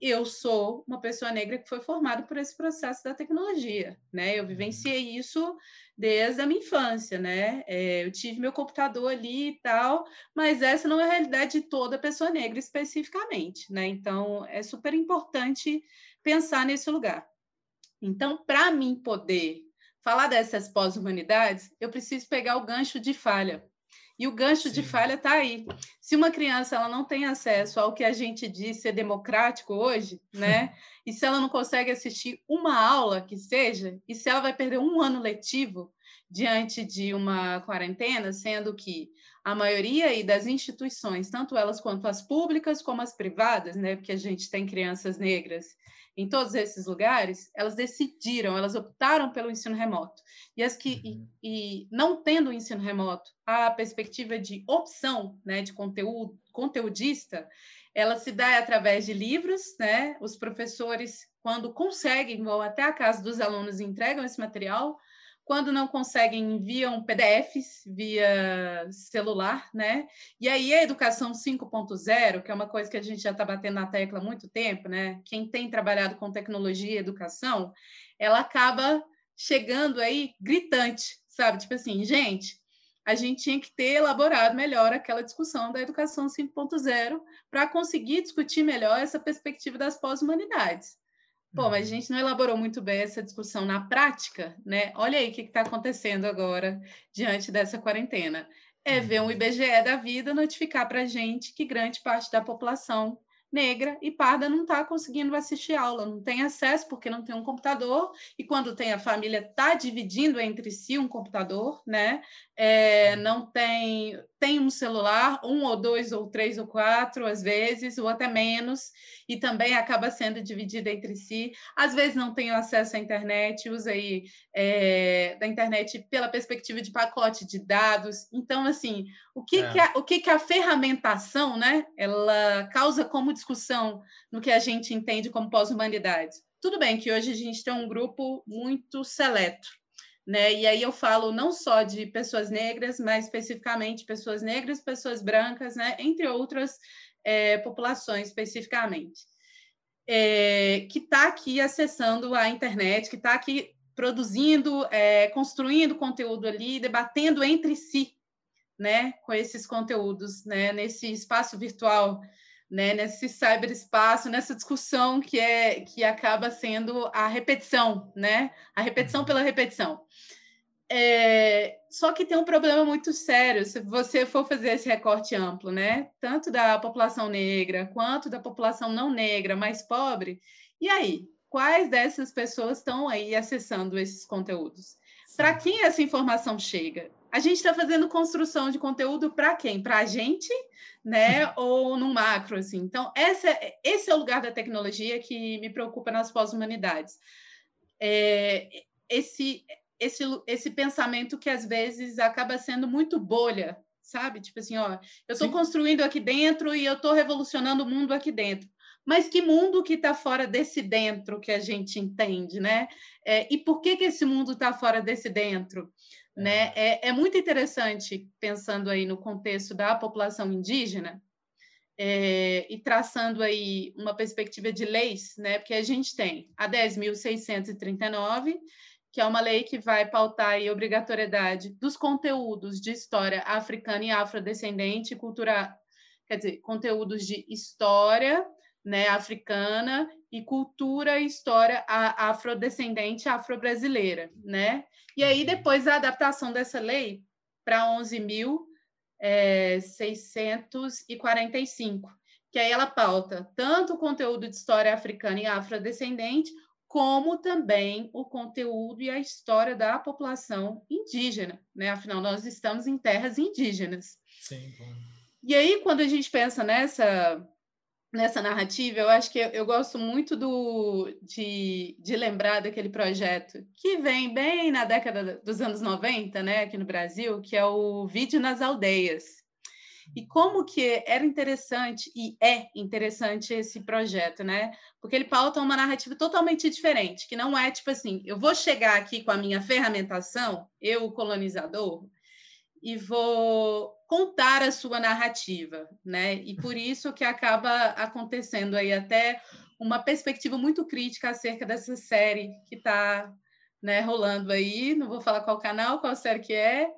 Eu sou uma pessoa negra que foi formada por esse processo da tecnologia, né? Eu uhum. vivenciei isso desde a minha infância, né? É, eu tive meu computador ali e tal, mas essa não é a realidade de toda pessoa negra especificamente, né? Então, é super importante pensar nesse lugar. Então, para mim poder falar dessas pós-humanidades, eu preciso pegar o gancho de falha. E o gancho Sim. de falha está aí. Se uma criança ela não tem acesso ao que a gente diz ser democrático hoje, né? e se ela não consegue assistir uma aula que seja, e se ela vai perder um ano letivo diante de uma quarentena, sendo que a maioria das instituições, tanto elas quanto as públicas como as privadas, né? Porque a gente tem crianças negras em todos esses lugares, elas decidiram, elas optaram pelo ensino remoto. E as que, uhum. e, e, não tendo o ensino remoto, a perspectiva de opção, né, de conteúdo, conteudista, ela se dá através de livros, né? Os professores, quando conseguem, vão até a casa dos alunos e entregam esse material, quando não conseguem, enviam PDFs via celular, né? E aí a educação 5.0, que é uma coisa que a gente já está batendo na tecla há muito tempo, né? Quem tem trabalhado com tecnologia e educação, ela acaba chegando aí gritante, sabe? Tipo assim, gente, a gente tinha que ter elaborado melhor aquela discussão da educação 5.0 para conseguir discutir melhor essa perspectiva das pós-humanidades. Pô, mas a gente não elaborou muito bem essa discussão na prática, né? Olha aí o que está acontecendo agora diante dessa quarentena. É ver um IBGE da vida notificar para a gente que grande parte da população negra e parda não está conseguindo assistir aula, não tem acesso porque não tem um computador, e quando tem a família está dividindo entre si um computador, né? É, não tem, tem um celular, um ou dois ou três ou quatro, às vezes, ou até menos, e também acaba sendo dividida entre si. Às vezes não tem acesso à internet, usa aí é, da internet pela perspectiva de pacote de dados. Então, assim, o que, é. que, a, o que, que a ferramentação, né, ela causa como discussão no que a gente entende como pós-humanidades? Tudo bem que hoje a gente tem um grupo muito seleto, né? E aí eu falo não só de pessoas negras, mas especificamente pessoas negras, pessoas brancas, né? Entre outras é, populações especificamente, é, que está aqui acessando a internet, que está aqui produzindo, é, construindo conteúdo ali, debatendo entre si, né, com esses conteúdos, né, nesse espaço virtual, né, nesse cyberespaço, nessa discussão que é que acaba sendo a repetição, né, a repetição uhum. pela repetição. É, só que tem um problema muito sério se você for fazer esse recorte amplo, né? Tanto da população negra quanto da população não negra, mais pobre. E aí, quais dessas pessoas estão aí acessando esses conteúdos? Para quem essa informação chega? A gente está fazendo construção de conteúdo para quem? Para a gente, né? Ou no macro, assim. Então, essa, esse é o lugar da tecnologia que me preocupa nas pós-humanidades. É, esse esse, esse pensamento que às vezes acaba sendo muito bolha, sabe? Tipo assim, ó, eu estou construindo aqui dentro e eu estou revolucionando o mundo aqui dentro. Mas que mundo que está fora desse dentro que a gente entende, né? É, e por que, que esse mundo está fora desse dentro? Né? É, é muito interessante, pensando aí no contexto da população indígena, é, e traçando aí uma perspectiva de leis, né? Porque a gente tem a 10.639, que é uma lei que vai pautar a obrigatoriedade dos conteúdos de história africana e afrodescendente, cultura, quer dizer, conteúdos de história, né, africana e cultura e história afrodescendente afro-brasileira, né? E aí uhum. depois a adaptação dessa lei para 11.645, que aí ela pauta tanto o conteúdo de história africana e afrodescendente, como também o conteúdo e a história da população indígena, né? Afinal, nós estamos em terras indígenas. Sim. Bom. E aí, quando a gente pensa nessa nessa narrativa, eu acho que eu, eu gosto muito do, de, de, lembrar daquele projeto que vem bem na década dos anos 90, né, aqui no Brasil, que é o Vídeo nas Aldeias. E como que era interessante e é interessante esse projeto, né? Porque ele pauta uma narrativa totalmente diferente, que não é tipo assim, eu vou chegar aqui com a minha ferramentação, eu, o colonizador, e vou contar a sua narrativa, né? E por isso que acaba acontecendo aí até uma perspectiva muito crítica acerca dessa série que está né, rolando aí, não vou falar qual canal, qual série que é,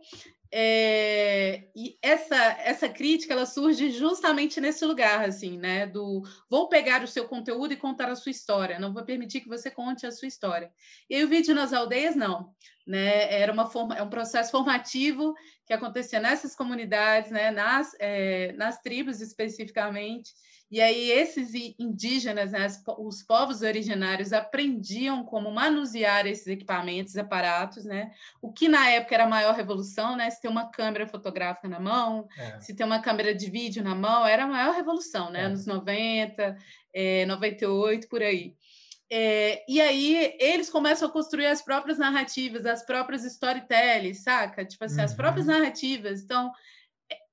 é, e essa essa crítica ela surge justamente nesse lugar assim né do vou pegar o seu conteúdo e contar a sua história não vou permitir que você conte a sua história. E aí o vídeo nas aldeias não né era uma forma é um processo formativo que acontecia nessas comunidades né nas é, nas tribos especificamente e aí esses indígenas, né, os povos originários aprendiam como manusear esses equipamentos, aparatos, né? O que na época era a maior revolução, né? Se ter uma câmera fotográfica na mão, é. se ter uma câmera de vídeo na mão, era a maior revolução, né? É. Anos 90, é, 98, por aí. É, e aí eles começam a construir as próprias narrativas, as próprias storytelling, saca? Tipo assim, uhum. as próprias uhum. narrativas. Então,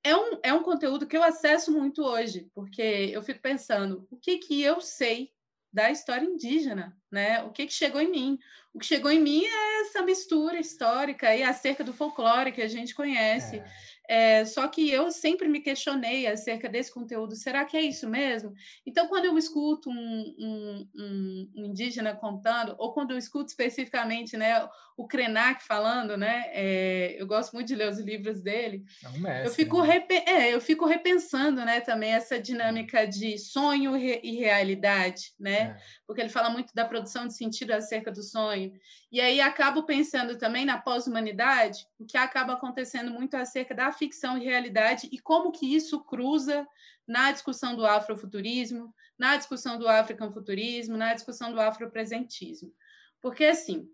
é um, é um conteúdo que eu acesso muito hoje, porque eu fico pensando, o que que eu sei da história indígena, né? O que que chegou em mim? O que chegou em mim é essa mistura histórica e acerca do folclore que a gente conhece. É. É, só que eu sempre me questionei acerca desse conteúdo. Será que é isso mesmo? Então, quando eu escuto um, um, um, um indígena contando, ou quando eu escuto especificamente né, o Krenak falando, né, é, eu gosto muito de ler os livros dele. É mestre, eu, fico né? é, eu fico repensando né, também essa dinâmica de sonho e realidade, né? É. Porque ele fala muito da produção de sentido acerca do sonho. E aí acabo pensando também na pós-humanidade, o que acaba acontecendo muito acerca da ficção e realidade e como que isso cruza na discussão do afrofuturismo, na discussão do africanfuturismo, na discussão do afropresentismo. Porque, assim,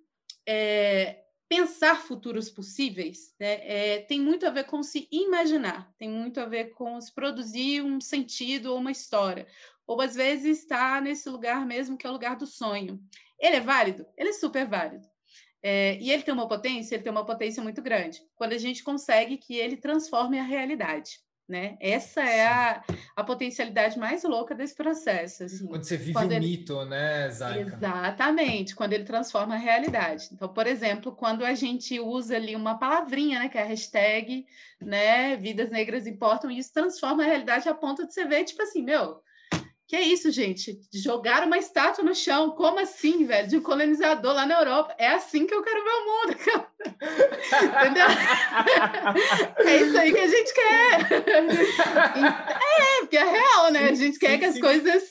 é, pensar futuros possíveis né, é, tem muito a ver com se imaginar, tem muito a ver com se produzir um sentido ou uma história, ou às vezes está nesse lugar mesmo que é o lugar do sonho. Ele é válido? Ele é super válido. É, e ele tem uma potência, ele tem uma potência muito grande. Quando a gente consegue que ele transforme a realidade, né? Essa é a, a potencialidade mais louca desse processo. Assim. Quando você vive quando o ele... mito, né, Zaika? Exatamente, quando ele transforma a realidade. Então, por exemplo, quando a gente usa ali uma palavrinha, né, que é a hashtag, né, vidas negras importam, e isso transforma a realidade a ponto de você ver, tipo assim, meu, que é isso, gente? Jogar uma estátua no chão. Como assim, velho? De um colonizador lá na Europa. É assim que eu quero ver o mundo. Entendeu? é isso aí que a gente quer. é, porque é real, né? A gente quer que as coisas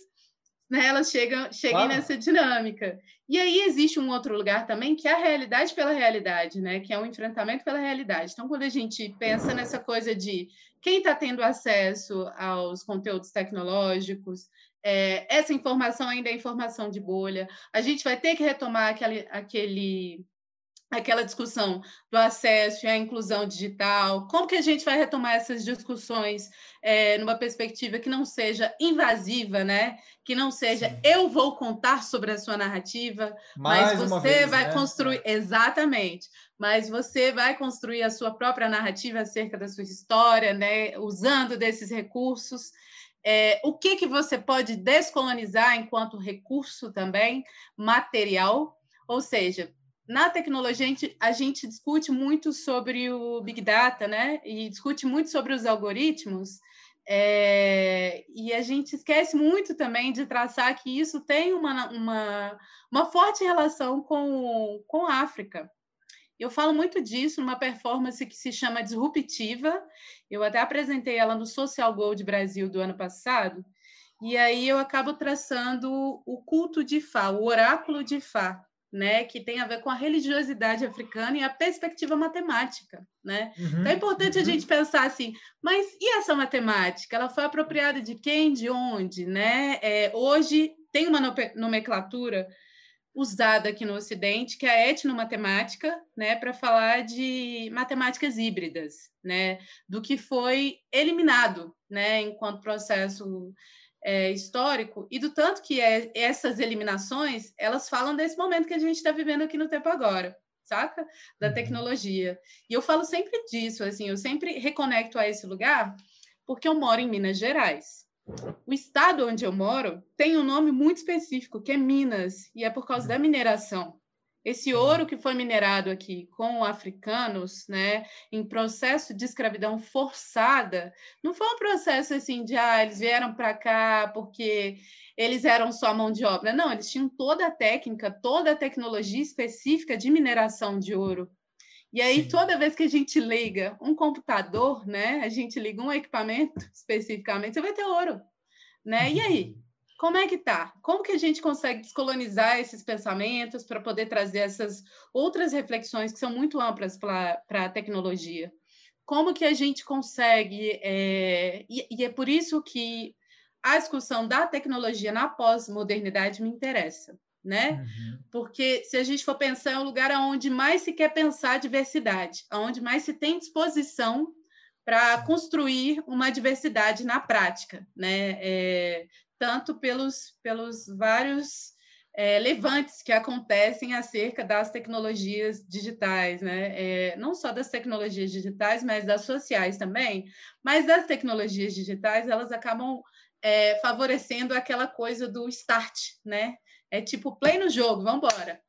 né, elas chegam, cheguem nessa dinâmica. E aí existe um outro lugar também, que é a realidade pela realidade, né? Que é o um enfrentamento pela realidade. Então, quando a gente pensa nessa coisa de quem está tendo acesso aos conteúdos tecnológicos, é, essa informação ainda é informação de bolha. A gente vai ter que retomar aquele, aquele aquela discussão do acesso e a inclusão digital, como que a gente vai retomar essas discussões é, numa perspectiva que não seja invasiva, né? Que não seja Sim. eu vou contar sobre a sua narrativa, Mais mas você vez, vai né? construir é. exatamente, mas você vai construir a sua própria narrativa acerca da sua história, né? Usando desses recursos. É, o que que você pode descolonizar enquanto recurso também material, ou seja, na tecnologia, a gente, a gente, discute muito sobre o Big Data, né? E discute muito sobre os algoritmos. É, e a gente esquece muito também de traçar que isso tem uma, uma, uma forte relação com, com a África. Eu falo muito disso numa performance que se chama Disruptiva. Eu até apresentei ela no Social Gold Brasil do ano passado. E aí eu acabo traçando o culto de Fá, o oráculo de Fá, né, que tem a ver com a religiosidade africana e a perspectiva matemática, né? Uhum, então é importante uhum. a gente pensar assim, mas e essa matemática? Ela foi apropriada de quem, de onde, né? É, hoje tem uma nomenclatura usada aqui no Ocidente, que é a etnomatemática, né, para falar de matemáticas híbridas, né, do que foi eliminado, né, enquanto processo é, histórico e do tanto que é, essas eliminações elas falam desse momento que a gente está vivendo aqui no tempo agora, saca? Da uhum. tecnologia. E eu falo sempre disso, assim, eu sempre reconecto a esse lugar porque eu moro em Minas Gerais. O estado onde eu moro tem um nome muito específico, que é Minas, e é por causa da mineração. Esse ouro que foi minerado aqui com africanos, né, em processo de escravidão forçada, não foi um processo assim de ah, eles vieram para cá porque eles eram só mão de obra. Não, eles tinham toda a técnica, toda a tecnologia específica de mineração de ouro. E aí, Sim. toda vez que a gente liga um computador, né, a gente liga um equipamento especificamente, você vai ter ouro. Né? E aí? Como é que tá? Como que a gente consegue descolonizar esses pensamentos para poder trazer essas outras reflexões que são muito amplas para a tecnologia? Como que a gente consegue... É, e, e é por isso que a discussão da tecnologia na pós-modernidade me interessa, né? Uhum. Porque se a gente for pensar, é um lugar onde mais se quer pensar diversidade, onde mais se tem disposição para construir uma diversidade na prática, né? É, tanto pelos, pelos vários é, levantes que acontecem acerca das tecnologias digitais, né? É, não só das tecnologias digitais, mas das sociais também. Mas das tecnologias digitais, elas acabam é, favorecendo aquela coisa do start, né? É tipo play no jogo, vamos embora.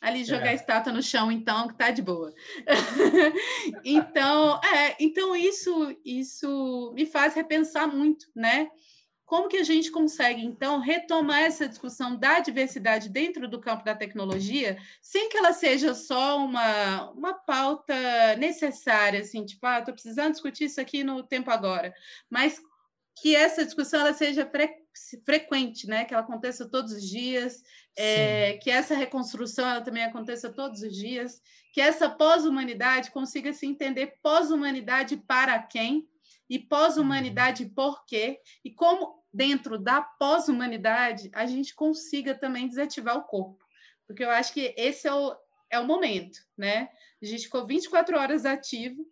Ali jogar é. estátua no chão, então, que tá de boa. então, é, então isso, isso me faz repensar muito, né? Como que a gente consegue, então, retomar essa discussão da diversidade dentro do campo da tecnologia, sem que ela seja só uma, uma pauta necessária, assim, tipo, ah, estou precisando discutir isso aqui no tempo agora, mas que essa discussão ela seja fre frequente, né? que ela aconteça todos os dias, é, que essa reconstrução ela também aconteça todos os dias, que essa pós-humanidade consiga se entender pós-humanidade para quem, e pós-humanidade por quê, e como dentro da pós-humanidade, a gente consiga também desativar o corpo. Porque eu acho que esse é o, é o momento, né? A gente ficou 24 horas ativo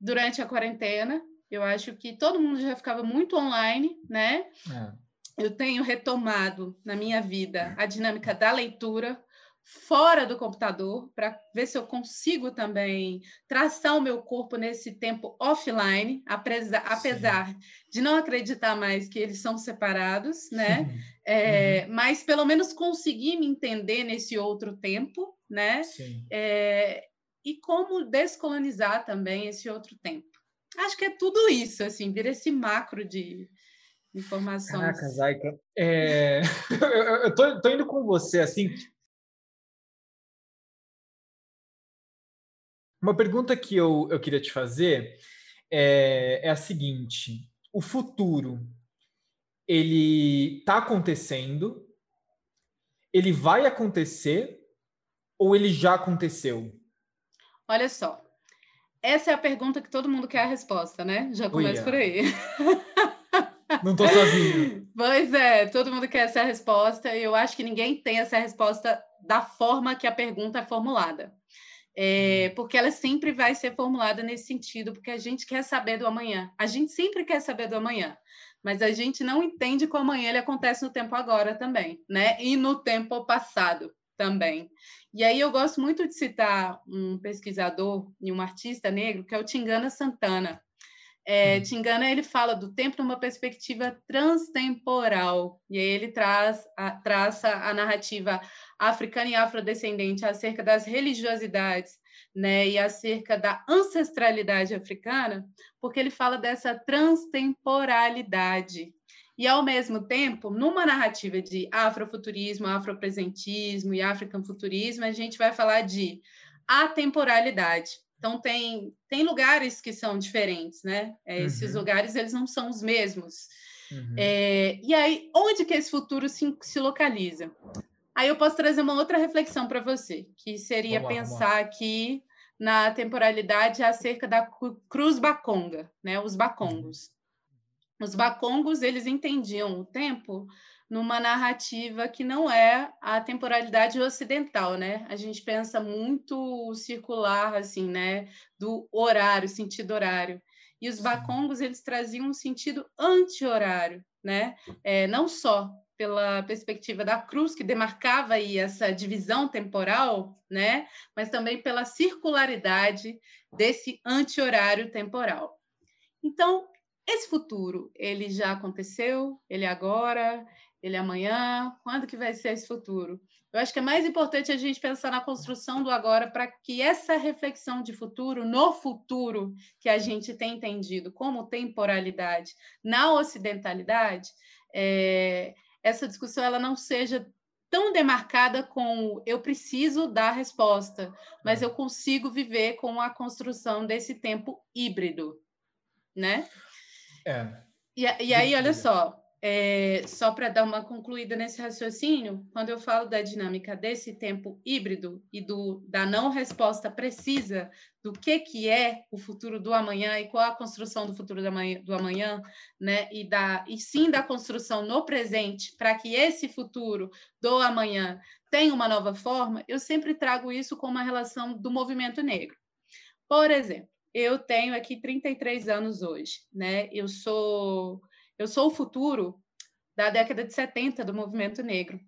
durante a quarentena. Eu acho que todo mundo já ficava muito online, né? É. Eu tenho retomado na minha vida a dinâmica da leitura, fora do computador para ver se eu consigo também traçar o meu corpo nesse tempo offline, apesar, apesar de não acreditar mais que eles são separados, né? É, uhum. Mas pelo menos conseguir me entender nesse outro tempo, né? É, e como descolonizar também esse outro tempo. Acho que é tudo isso, assim, vira esse macro de informações. Caraca, Zaika. É... eu, tô, tô indo com você, assim, Uma pergunta que eu, eu queria te fazer é, é a seguinte: o futuro ele está acontecendo, ele vai acontecer ou ele já aconteceu? Olha só, essa é a pergunta que todo mundo quer a resposta, né? Já começa por aí. Não estou sozinho. Pois é, todo mundo quer essa resposta e eu acho que ninguém tem essa resposta da forma que a pergunta é formulada. É, porque ela sempre vai ser formulada nesse sentido, porque a gente quer saber do amanhã. A gente sempre quer saber do amanhã, mas a gente não entende que o amanhã ele acontece no tempo agora também, né? E no tempo passado também. E aí eu gosto muito de citar um pesquisador e um artista negro, que é o Tingana Santana. É, uhum. Tingana ele fala do tempo numa perspectiva transtemporal, e aí ele traz a, traça a narrativa africana e afrodescendente acerca das religiosidades né, e acerca da ancestralidade africana, porque ele fala dessa transtemporalidade. E, ao mesmo tempo, numa narrativa de afrofuturismo, afropresentismo e africanfuturismo, a gente vai falar de atemporalidade. Então, tem, tem lugares que são diferentes, né? É, uhum. Esses lugares, eles não são os mesmos. Uhum. É, e aí, onde que esse futuro se, se localiza? Aí eu posso trazer uma outra reflexão para você, que seria lá, pensar aqui na temporalidade acerca da Cruz Baconga, né? Os bacongos. Uhum. Os bacongos, eles entendiam o tempo numa narrativa que não é a temporalidade ocidental, né? A gente pensa muito circular, assim, né? Do horário, sentido horário. E os bacongos, eles traziam um sentido anti-horário, né? É, não só pela perspectiva da cruz, que demarcava aí essa divisão temporal, né? mas também pela circularidade desse anti-horário temporal. Então, esse futuro, ele já aconteceu, ele é agora, ele é amanhã, quando que vai ser esse futuro? Eu acho que é mais importante a gente pensar na construção do agora para que essa reflexão de futuro, no futuro que a gente tem entendido como temporalidade na ocidentalidade, é, essa discussão ela não seja tão demarcada com eu preciso dar resposta, mas eu consigo viver com a construção desse tempo híbrido, né? É. E, e aí, olha só, é, só para dar uma concluída nesse raciocínio, quando eu falo da dinâmica desse tempo híbrido e do, da não resposta precisa do que, que é o futuro do amanhã e qual a construção do futuro do amanhã, do amanhã né? e, da, e sim da construção no presente, para que esse futuro do amanhã tenha uma nova forma, eu sempre trago isso com uma relação do movimento negro. Por exemplo, eu tenho aqui 33 anos hoje, né? Eu sou eu sou o futuro da década de 70 do movimento negro.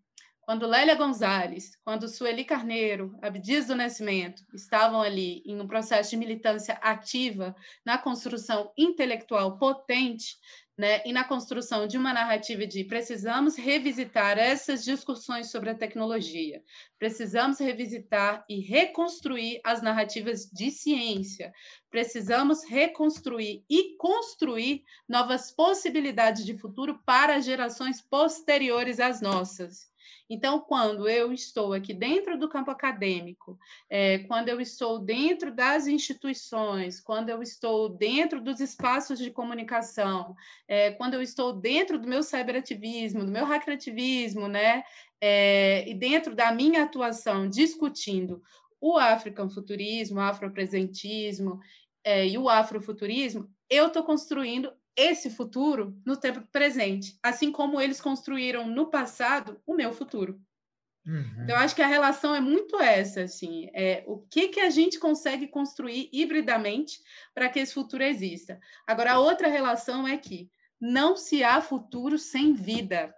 Quando Lélia Gonzalez, quando Sueli Carneiro, Abdias do Nascimento estavam ali em um processo de militância ativa na construção intelectual potente né, e na construção de uma narrativa de precisamos revisitar essas discussões sobre a tecnologia, precisamos revisitar e reconstruir as narrativas de ciência, precisamos reconstruir e construir novas possibilidades de futuro para gerações posteriores às nossas. Então, quando eu estou aqui dentro do campo acadêmico, é, quando eu estou dentro das instituições, quando eu estou dentro dos espaços de comunicação, é, quando eu estou dentro do meu cyberativismo, do meu hackerativismo, né, é, e dentro da minha atuação discutindo o africanfuturismo, o afropresentismo é, e o afrofuturismo, eu estou construindo esse futuro no tempo presente, assim como eles construíram no passado o meu futuro. Uhum. Então, eu acho que a relação é muito essa, assim, é o que, que a gente consegue construir hibridamente para que esse futuro exista. Agora, a outra relação é que não se há futuro sem vida.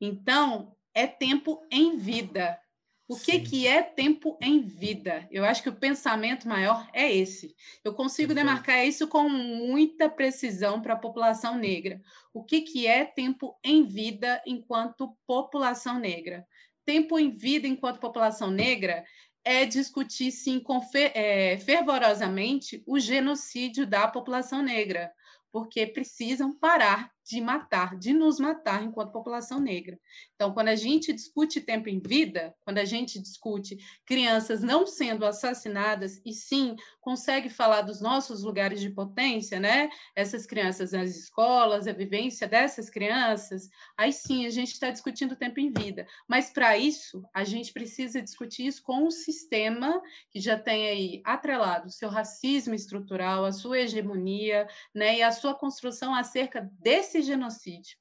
Então, é tempo em vida. O que, que é tempo em vida? Eu acho que o pensamento maior é esse. Eu consigo demarcar isso com muita precisão para a população negra. O que, que é tempo em vida enquanto população negra? Tempo em vida enquanto população negra é discutir, sim, com é, fervorosamente o genocídio da população negra, porque precisam parar de matar, de nos matar enquanto população negra. Então, quando a gente discute tempo em vida, quando a gente discute crianças não sendo assassinadas e sim consegue falar dos nossos lugares de potência, né? Essas crianças nas escolas, a vivência dessas crianças, aí sim a gente está discutindo tempo em vida. Mas para isso, a gente precisa discutir isso com um sistema que já tem aí atrelado o seu racismo estrutural, a sua hegemonia, né? E a sua construção acerca desse esse genocídio.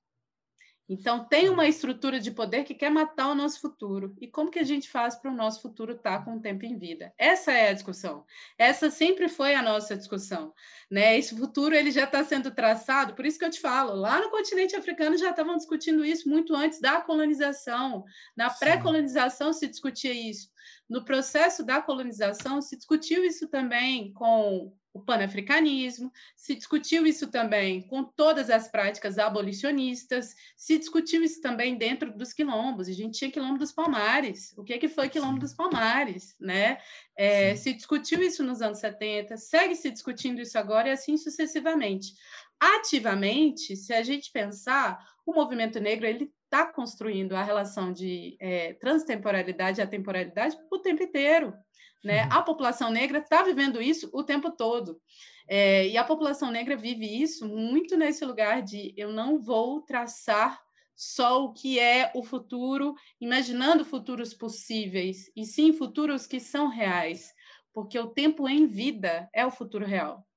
Então, tem uma estrutura de poder que quer matar o nosso futuro. E como que a gente faz para o nosso futuro estar tá com o tempo em vida? Essa é a discussão. Essa sempre foi a nossa discussão. Né? Esse futuro ele já está sendo traçado, por isso que eu te falo, lá no continente africano já estavam discutindo isso muito antes da colonização. Na pré-colonização se discutia isso. No processo da colonização se discutiu isso também com o panafricanismo, se discutiu isso também com todas as práticas abolicionistas, se discutiu isso também dentro dos quilombos. A gente tinha quilombo dos Palmares. O que, é que foi quilombo dos Palmares? Né? É, se discutiu isso nos anos 70, segue se discutindo isso agora e assim sucessivamente. Ativamente, se a gente pensar, o movimento negro ele está construindo a relação de é, transtemporalidade e atemporalidade o tempo inteiro. Né? Uhum. A população negra está vivendo isso o tempo todo. É, e a população negra vive isso muito nesse lugar de eu não vou traçar só o que é o futuro, imaginando futuros possíveis, e sim futuros que são reais, porque o tempo em vida é o futuro real.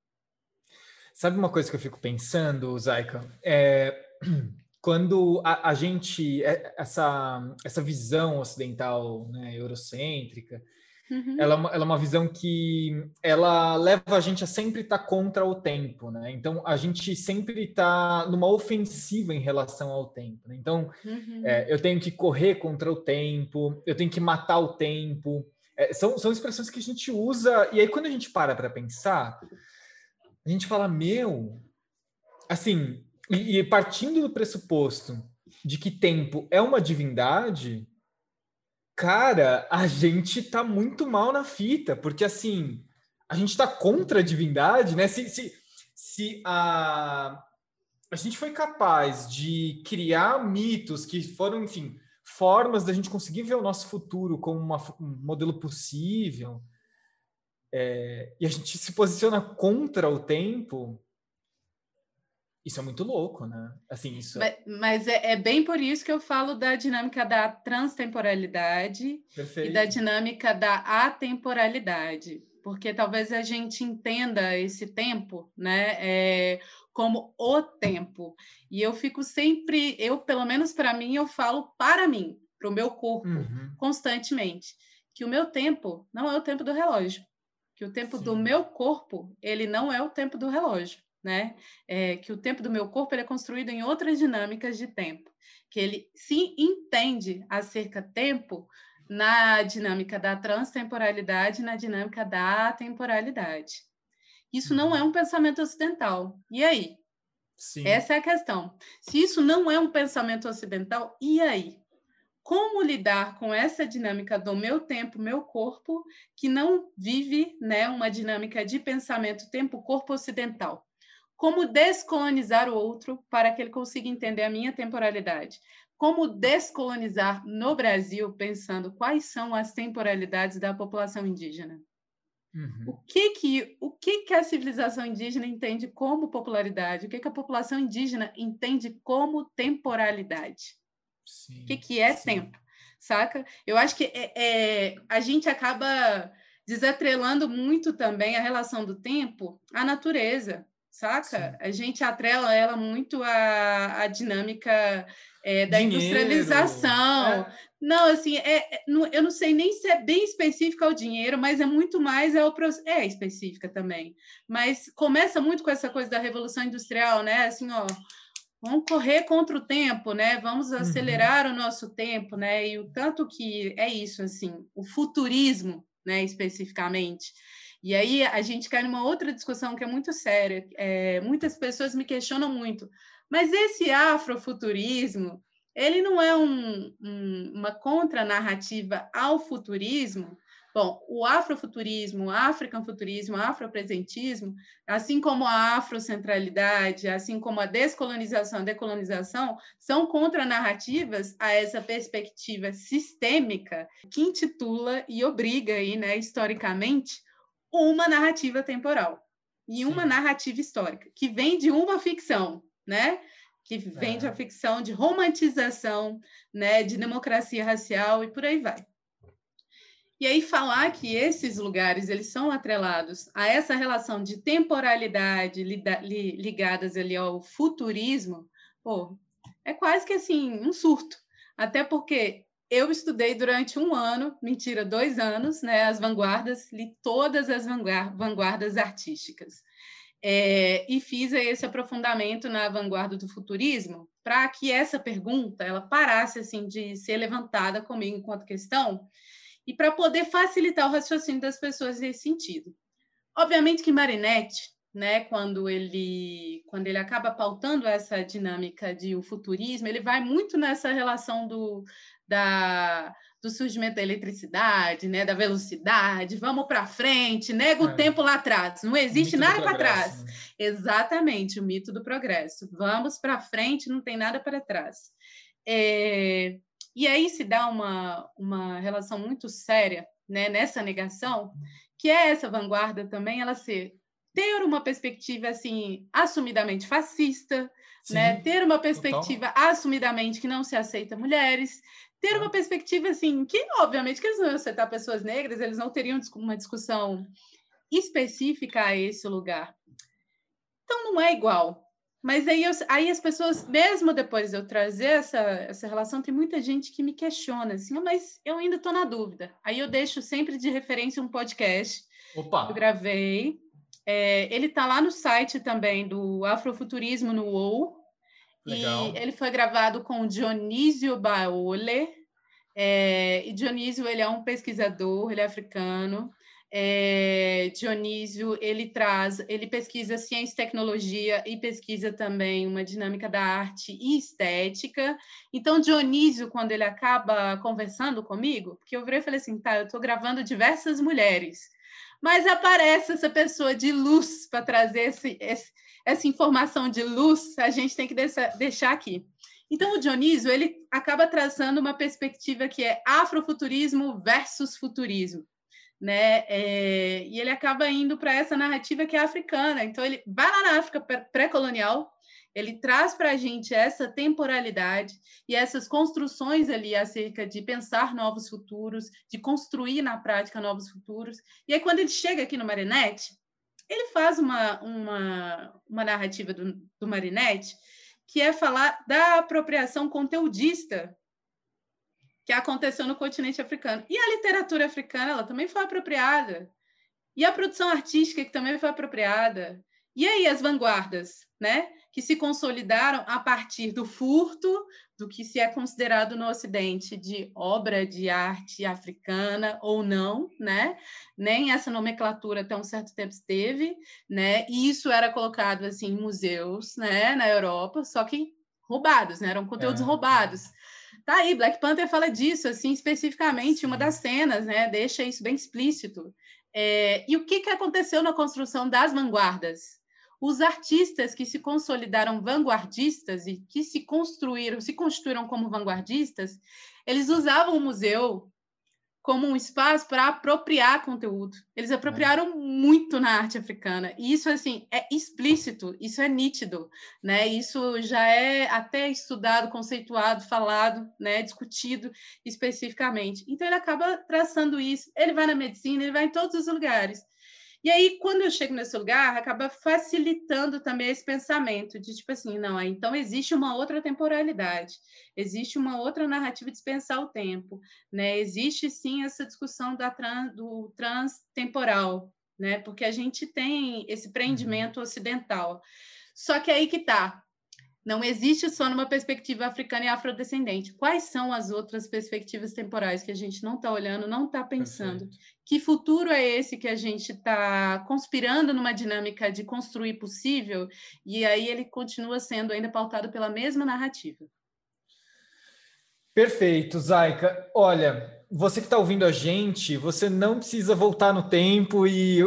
Sabe uma coisa que eu fico pensando, Zaika? É, quando a, a, gente, é, essa, essa visão ocidental, né, eurocêntrica, Uhum. Ela, é ela, é uma visão que ela leva a gente a sempre estar tá contra o tempo, né? Então a gente sempre está numa ofensiva em relação ao tempo. Né? Então uhum. é, eu tenho que correr contra o tempo, eu tenho que matar o tempo. É, são, são expressões que a gente usa e aí quando a gente para para pensar, a gente fala meu, assim, e, e partindo do pressuposto de que tempo é uma divindade, Cara, a gente tá muito mal na fita, porque assim, a gente tá contra a divindade, né? Se, se, se a, a gente foi capaz de criar mitos que foram, enfim, formas da gente conseguir ver o nosso futuro como uma, um modelo possível, é, e a gente se posiciona contra o tempo, isso é muito louco, né? Assim, isso. Mas, mas é, é, bem por isso que eu falo da dinâmica da transtemporalidade Perfeito. e da dinâmica da atemporalidade, porque talvez a gente entenda esse tempo, né? É, como o tempo. E eu fico sempre, eu pelo menos para mim, eu falo para mim, para o meu corpo, uhum. constantemente, que o meu tempo não é o tempo do relógio, que o tempo Sim. do meu corpo ele não é o tempo do relógio né? É, que o tempo do meu corpo é construído em outras dinâmicas de tempo, que ele se entende acerca tempo na dinâmica da transtemporalidade, na dinâmica da temporalidade. Isso não é um pensamento ocidental. E aí? Sim. Essa é a questão. Se isso não é um pensamento ocidental, e aí? Como lidar com essa dinâmica do meu tempo, meu corpo, que não vive né, uma dinâmica de pensamento tempo-corpo ocidental? Como descolonizar o outro para que ele consiga entender a minha temporalidade? Como descolonizar no Brasil, pensando quais são as temporalidades da população indígena? Uhum. O, que, que, o que, que a civilização indígena entende como popularidade? O que, que a população indígena entende como temporalidade? Sim, o que, que é sim. tempo? Saca? Eu acho que é, é, a gente acaba desatrelando muito também a relação do tempo à natureza saca? Sim. A gente atrela ela muito à, à dinâmica é, da Dinheiro. industrialização. É. Não, assim, é, é eu não sei nem se é bem específica ao dinheiro, mas é muito mais é o é específica também. Mas começa muito com essa coisa da revolução industrial, né? Assim, ó, vamos correr contra o tempo, né? Vamos uhum. acelerar uhum. o nosso tempo, né? E o tanto que é isso, assim, o futurismo, né? Especificamente. E aí a gente cai numa outra discussão que é muito séria. É, muitas pessoas me questionam muito, mas esse afrofuturismo, ele não é um, um, uma contranarrativa ao futurismo? Bom, o afrofuturismo, o africanfuturismo, o afropresentismo, assim como a afrocentralidade, assim como a descolonização, a decolonização, são contranarrativas a essa perspectiva sistêmica que intitula e obriga aí, né, historicamente, uma narrativa temporal e Sim. uma narrativa histórica, que vem de uma ficção, né? Que vem é. de uma ficção de romantização, né? De democracia racial e por aí vai. E aí falar que esses lugares eles são atrelados a essa relação de temporalidade ligadas ali ao futurismo, pô, é quase que assim um surto. Até porque eu estudei durante um ano, mentira, dois anos, né, as vanguardas, li todas as vanguardas artísticas. É, e fiz esse aprofundamento na vanguarda do futurismo para que essa pergunta ela parasse assim de ser levantada comigo enquanto questão e para poder facilitar o raciocínio das pessoas nesse sentido. Obviamente que Marinetti, né, quando ele quando ele acaba pautando essa dinâmica de o futurismo, ele vai muito nessa relação do da do surgimento da eletricidade, né, da velocidade, vamos para frente, nega o é. tempo lá atrás, não existe nada para trás. Né? Exatamente, o mito do progresso. Vamos para frente, não tem nada para trás. É... E aí se dá uma, uma relação muito séria né, nessa negação, que é essa vanguarda também, ela ser ter uma perspectiva assim assumidamente fascista, né, Sim, né? Ter uma perspectiva total. assumidamente que não se aceita mulheres, ter uma perspectiva assim, que obviamente que eles não iam aceitar pessoas negras, eles não teriam uma discussão específica a esse lugar. Então não é igual. Mas aí, eu, aí as pessoas, mesmo depois de eu trazer essa, essa relação, tem muita gente que me questiona assim, ah, mas eu ainda estou na dúvida. Aí eu deixo sempre de referência um podcast Opa. que eu gravei. É, ele está lá no site também do Afrofuturismo no UOL, Legal. E ele foi gravado com Dionísio Baole. É, e Dionísio ele é um pesquisador, ele é africano. É, Dionísio ele traz, ele pesquisa ciência e tecnologia e pesquisa também uma dinâmica da arte e estética. Então Dionísio, quando ele acaba conversando comigo, porque eu virei e falei assim, tá, eu estou gravando diversas mulheres, mas aparece essa pessoa de luz para trazer esse, esse essa informação de luz a gente tem que deixar aqui. Então, o Dionísio ele acaba traçando uma perspectiva que é afrofuturismo versus futurismo. Né? É, e ele acaba indo para essa narrativa que é africana. Então, ele vai lá na África pré-colonial, ele traz para a gente essa temporalidade e essas construções ali acerca de pensar novos futuros, de construir na prática novos futuros. E aí, quando ele chega aqui no Marinette, ele faz uma, uma, uma narrativa do, do Marinetti que é falar da apropriação conteudista que aconteceu no continente africano. E a literatura africana ela também foi apropriada. E a produção artística que também foi apropriada. E aí as vanguardas, né? que se consolidaram a partir do furto do que se é considerado no Ocidente de obra de arte africana ou não, né? Nem essa nomenclatura até um certo tempo esteve, né? E isso era colocado assim em museus, né? Na Europa, só que roubados, né? Eram conteúdos é. roubados. Tá aí, Black Panther fala disso, assim, especificamente, Sim. uma das cenas, né? Deixa isso bem explícito. É, e o que, que aconteceu na construção das vanguardas? Os artistas que se consolidaram vanguardistas e que se construíram, se construíram como vanguardistas, eles usavam o museu como um espaço para apropriar conteúdo. Eles apropriaram muito na arte africana. E isso assim é explícito, isso é nítido, né? Isso já é até estudado, conceituado, falado, né, discutido especificamente. Então ele acaba traçando isso. Ele vai na medicina, ele vai em todos os lugares. E aí, quando eu chego nesse lugar, acaba facilitando também esse pensamento de tipo assim, não, então existe uma outra temporalidade, existe uma outra narrativa de pensar o tempo, né? Existe sim essa discussão da trans, do transtemporal, né? Porque a gente tem esse uhum. prendimento ocidental. Só que aí que tá, não existe só numa perspectiva africana e afrodescendente. Quais são as outras perspectivas temporais que a gente não está olhando, não está pensando? Perfeito. Que futuro é esse que a gente está conspirando numa dinâmica de construir possível? E aí ele continua sendo ainda pautado pela mesma narrativa. Perfeito, Zaika. Olha, você que está ouvindo a gente, você não precisa voltar no tempo e,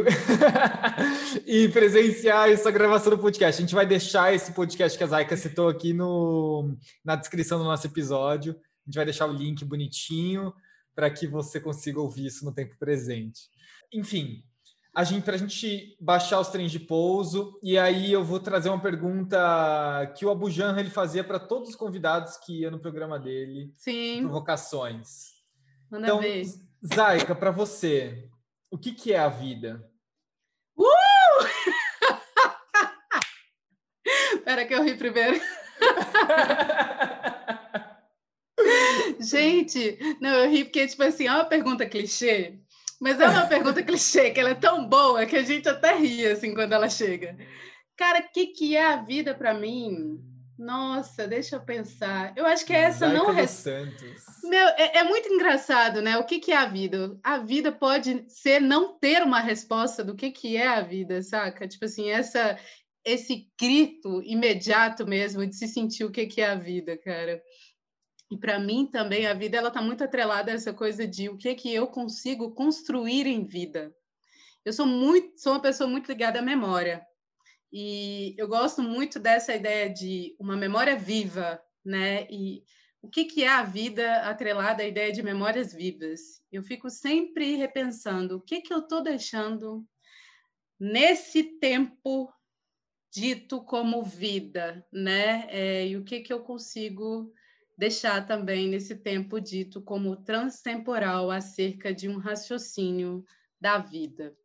e presenciar essa gravação do podcast. A gente vai deixar esse podcast que a Zaika citou aqui no, na descrição do nosso episódio. A gente vai deixar o link bonitinho para que você consiga ouvir isso no tempo presente. Enfim, a gente para a gente baixar os trens de pouso e aí eu vou trazer uma pergunta que o Abujan ele fazia para todos os convidados que iam no programa dele. Sim. Provocações. Manda então, ver. Zaika, para você, o que, que é a vida? Uh! Espera que eu ri primeiro. Gente, não, eu ri porque, tipo assim, é uma pergunta clichê, mas é uma pergunta clichê que ela é tão boa que a gente até ri, assim, quando ela chega. Cara, o que, que é a vida para mim? Nossa, deixa eu pensar. Eu acho que essa Zaica não res... Santos. Meu, é, é muito engraçado, né? O que, que é a vida? A vida pode ser não ter uma resposta do que, que é a vida, saca? Tipo assim, essa, esse grito imediato mesmo de se sentir o que, que é a vida, cara. E para mim também a vida ela está muito atrelada a essa coisa de o que, que eu consigo construir em vida. Eu sou muito, sou uma pessoa muito ligada à memória. E eu gosto muito dessa ideia de uma memória viva, né? E o que, que é a vida atrelada à ideia de memórias vivas? Eu fico sempre repensando o que, que eu estou deixando nesse tempo dito como vida, né? É, e o que, que eu consigo deixar também nesse tempo dito como transtemporal acerca de um raciocínio da vida.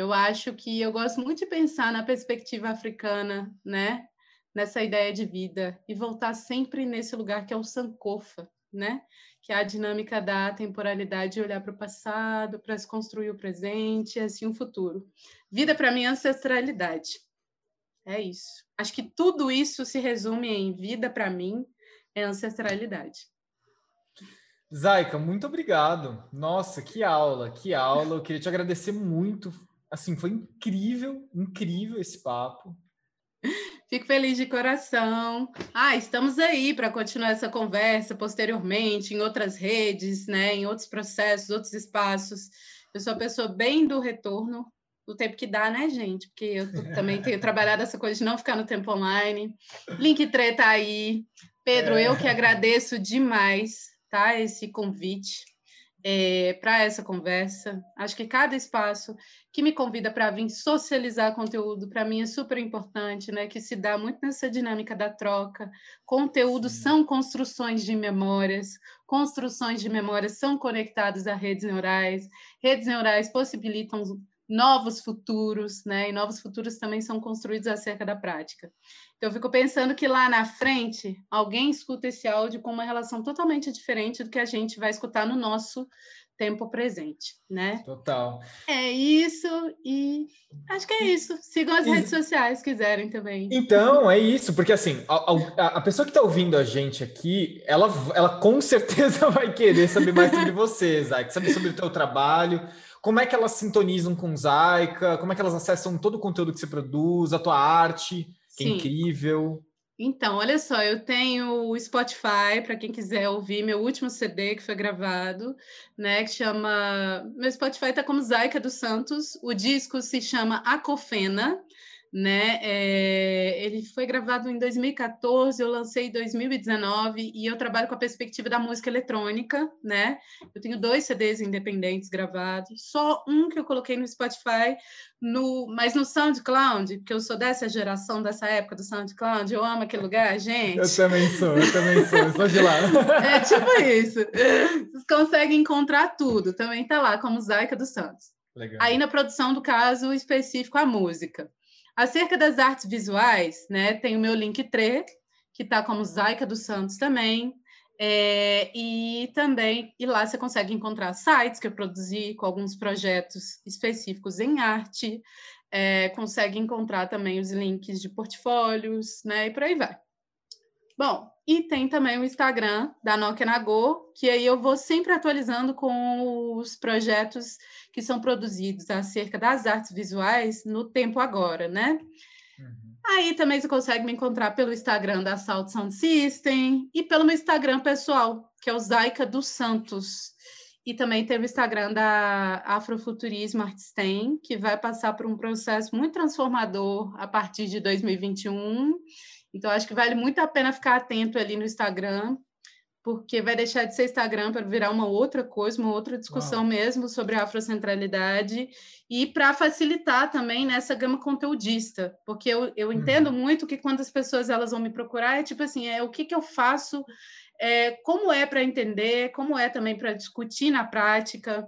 Eu acho que eu gosto muito de pensar na perspectiva africana, né? Nessa ideia de vida e voltar sempre nesse lugar que é o Sankofa, né? Que é a dinâmica da temporalidade de olhar para o passado, para se construir o presente e assim o futuro. Vida para mim é ancestralidade. É isso. Acho que tudo isso se resume em vida para mim é ancestralidade. Zaica, muito obrigado. Nossa, que aula, que aula. Eu queria te agradecer muito assim, foi incrível, incrível esse papo. Fico feliz de coração. Ah, estamos aí para continuar essa conversa posteriormente em outras redes, né, em outros processos, outros espaços. Eu sou a pessoa bem do retorno, do tempo que dá, né, gente? Porque eu também tenho trabalhado essa coisa de não ficar no tempo online. Link treta aí. Pedro, é. eu que agradeço demais, tá? Esse convite é, para essa conversa. Acho que cada espaço que me convida para vir socializar conteúdo, para mim é super importante, né? Que se dá muito nessa dinâmica da troca. Conteúdos são construções de memórias, construções de memórias são conectadas a redes neurais, redes neurais possibilitam novos futuros, né? E novos futuros também são construídos acerca da prática. Então, eu fico pensando que lá na frente, alguém escuta esse áudio com uma relação totalmente diferente do que a gente vai escutar no nosso tempo presente, né? Total. É isso e acho que é isso. Sigam as redes sociais se quiserem também. Então, é isso, porque assim, a, a pessoa que está ouvindo a gente aqui, ela, ela com certeza vai querer saber mais sobre você, Zay, saber sobre o teu trabalho, como é que elas sintonizam com Zaika? Como é que elas acessam todo o conteúdo que você produz, a tua arte, que é Sim. é incrível? Então, olha só, eu tenho o Spotify para quem quiser ouvir meu último CD que foi gravado, né? Que chama. Meu Spotify está como Zaika dos Santos. O disco se chama Acofena né? É, ele foi gravado em 2014, eu lancei em 2019 e eu trabalho com a perspectiva da música eletrônica, né? Eu tenho dois CDs independentes gravados, só um que eu coloquei no Spotify, no, mas no SoundCloud, porque eu sou dessa geração, dessa época do SoundCloud, eu amo aquele lugar, gente. Eu também sou, eu também sou, eu sou de lá. É tipo isso. Vocês conseguem encontrar tudo, também tá lá, como Zaica dos Santos. Legal. Aí na produção do caso específico a música. Acerca das artes visuais, né, tem o meu Linktree, que está como Zaica dos Santos também, é, e também, e lá você consegue encontrar sites que eu produzi com alguns projetos específicos em arte, é, consegue encontrar também os links de portfólios, né, e por aí vai. Bom, e tem também o Instagram da Nokia Nagô, que aí eu vou sempre atualizando com os projetos que são produzidos acerca das artes visuais no tempo agora, né? Uhum. Aí também você consegue me encontrar pelo Instagram da Salt Sound System e pelo meu Instagram pessoal, que é o Zaica dos Santos. E também tem o Instagram da Afrofuturismo Artstein, que vai passar por um processo muito transformador a partir de 2021 então, acho que vale muito a pena ficar atento ali no Instagram, porque vai deixar de ser Instagram para virar uma outra coisa, uma outra discussão Uau. mesmo sobre a afrocentralidade e para facilitar também nessa gama conteudista, porque eu, eu entendo uhum. muito que quando as pessoas elas vão me procurar é tipo assim, é o que, que eu faço, é, como é para entender, como é também para discutir na prática,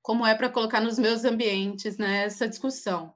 como é para colocar nos meus ambientes né, essa discussão.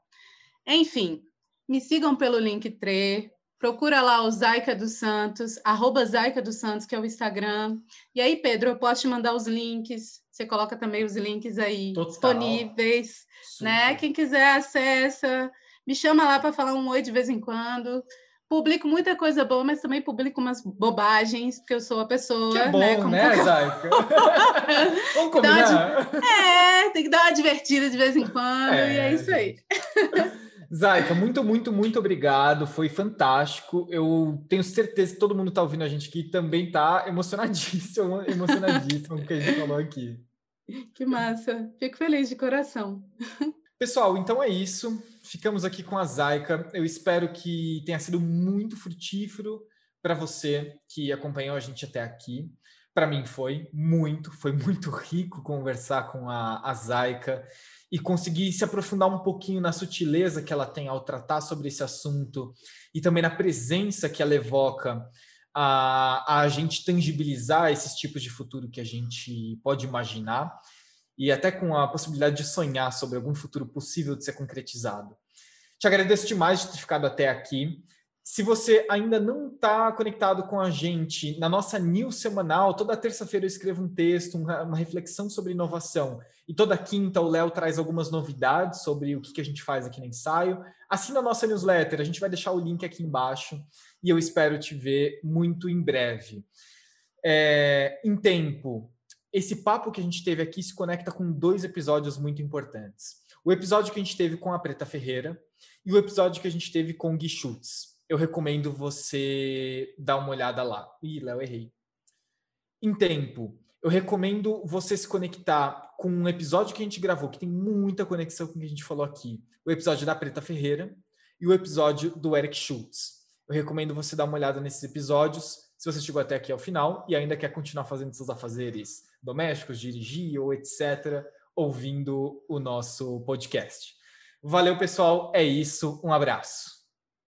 Enfim, me sigam pelo Linktree, Procura lá o Zaica dos Santos, arroba Zaica dos Santos, que é o Instagram. E aí, Pedro, eu posso te mandar os links. Você coloca também os links aí Total. disponíveis, né? Quem quiser acessa, me chama lá para falar um oi de vez em quando. Publico muita coisa boa, mas também publico umas bobagens, porque eu sou a pessoa. Que é bom, né? né, Como- Zaica? Vamos uma combinar? É, tem que dar uma divertida de vez em quando, É, e é isso aí. Zaica, muito, muito, muito obrigado. Foi fantástico. Eu tenho certeza que todo mundo está ouvindo a gente aqui também está emocionadíssimo, emocionadíssimo com o que a gente falou aqui. Que massa. Fico feliz de coração. Pessoal, então é isso. Ficamos aqui com a Zaica. Eu espero que tenha sido muito frutífero para você que acompanhou a gente até aqui. Para mim foi muito, foi muito rico conversar com a, a Zaica e conseguir se aprofundar um pouquinho na sutileza que ela tem ao tratar sobre esse assunto e também na presença que ela evoca a, a gente tangibilizar esses tipos de futuro que a gente pode imaginar e até com a possibilidade de sonhar sobre algum futuro possível de ser concretizado. Te agradeço demais de ter ficado até aqui. Se você ainda não está conectado com a gente, na nossa news semanal, toda terça-feira eu escrevo um texto, uma, reflexão sobre inovação. E toda quinta o Léo traz algumas novidades sobre o que, a gente faz aqui no ensaio. Assina a nossa newsletter, a gente vai deixar o link aqui embaixo e eu espero te ver muito em breve. É, em tempo, esse papo que a gente teve aqui se conecta com dois episódios muito importantes. O episódio que a gente teve com a Preta Ferreira e o episódio que a gente teve com o Gui Schutz. Eu recomendo você dar uma olhada lá. Ih, Léo, errei. Em tempo, eu recomendo você se conectar com um episódio que a gente gravou, que tem muita conexão com o que a gente falou aqui. O episódio da Preta Ferreira e o episódio do Eric Schultz. Eu recomendo você dar uma olhada nesses episódios, se você chegou até aqui ao final e ainda quer continuar fazendo seus afazeres domésticos, dirigir ou etc., ouvindo o nosso podcast. Valeu, pessoal. É isso. Um abraço.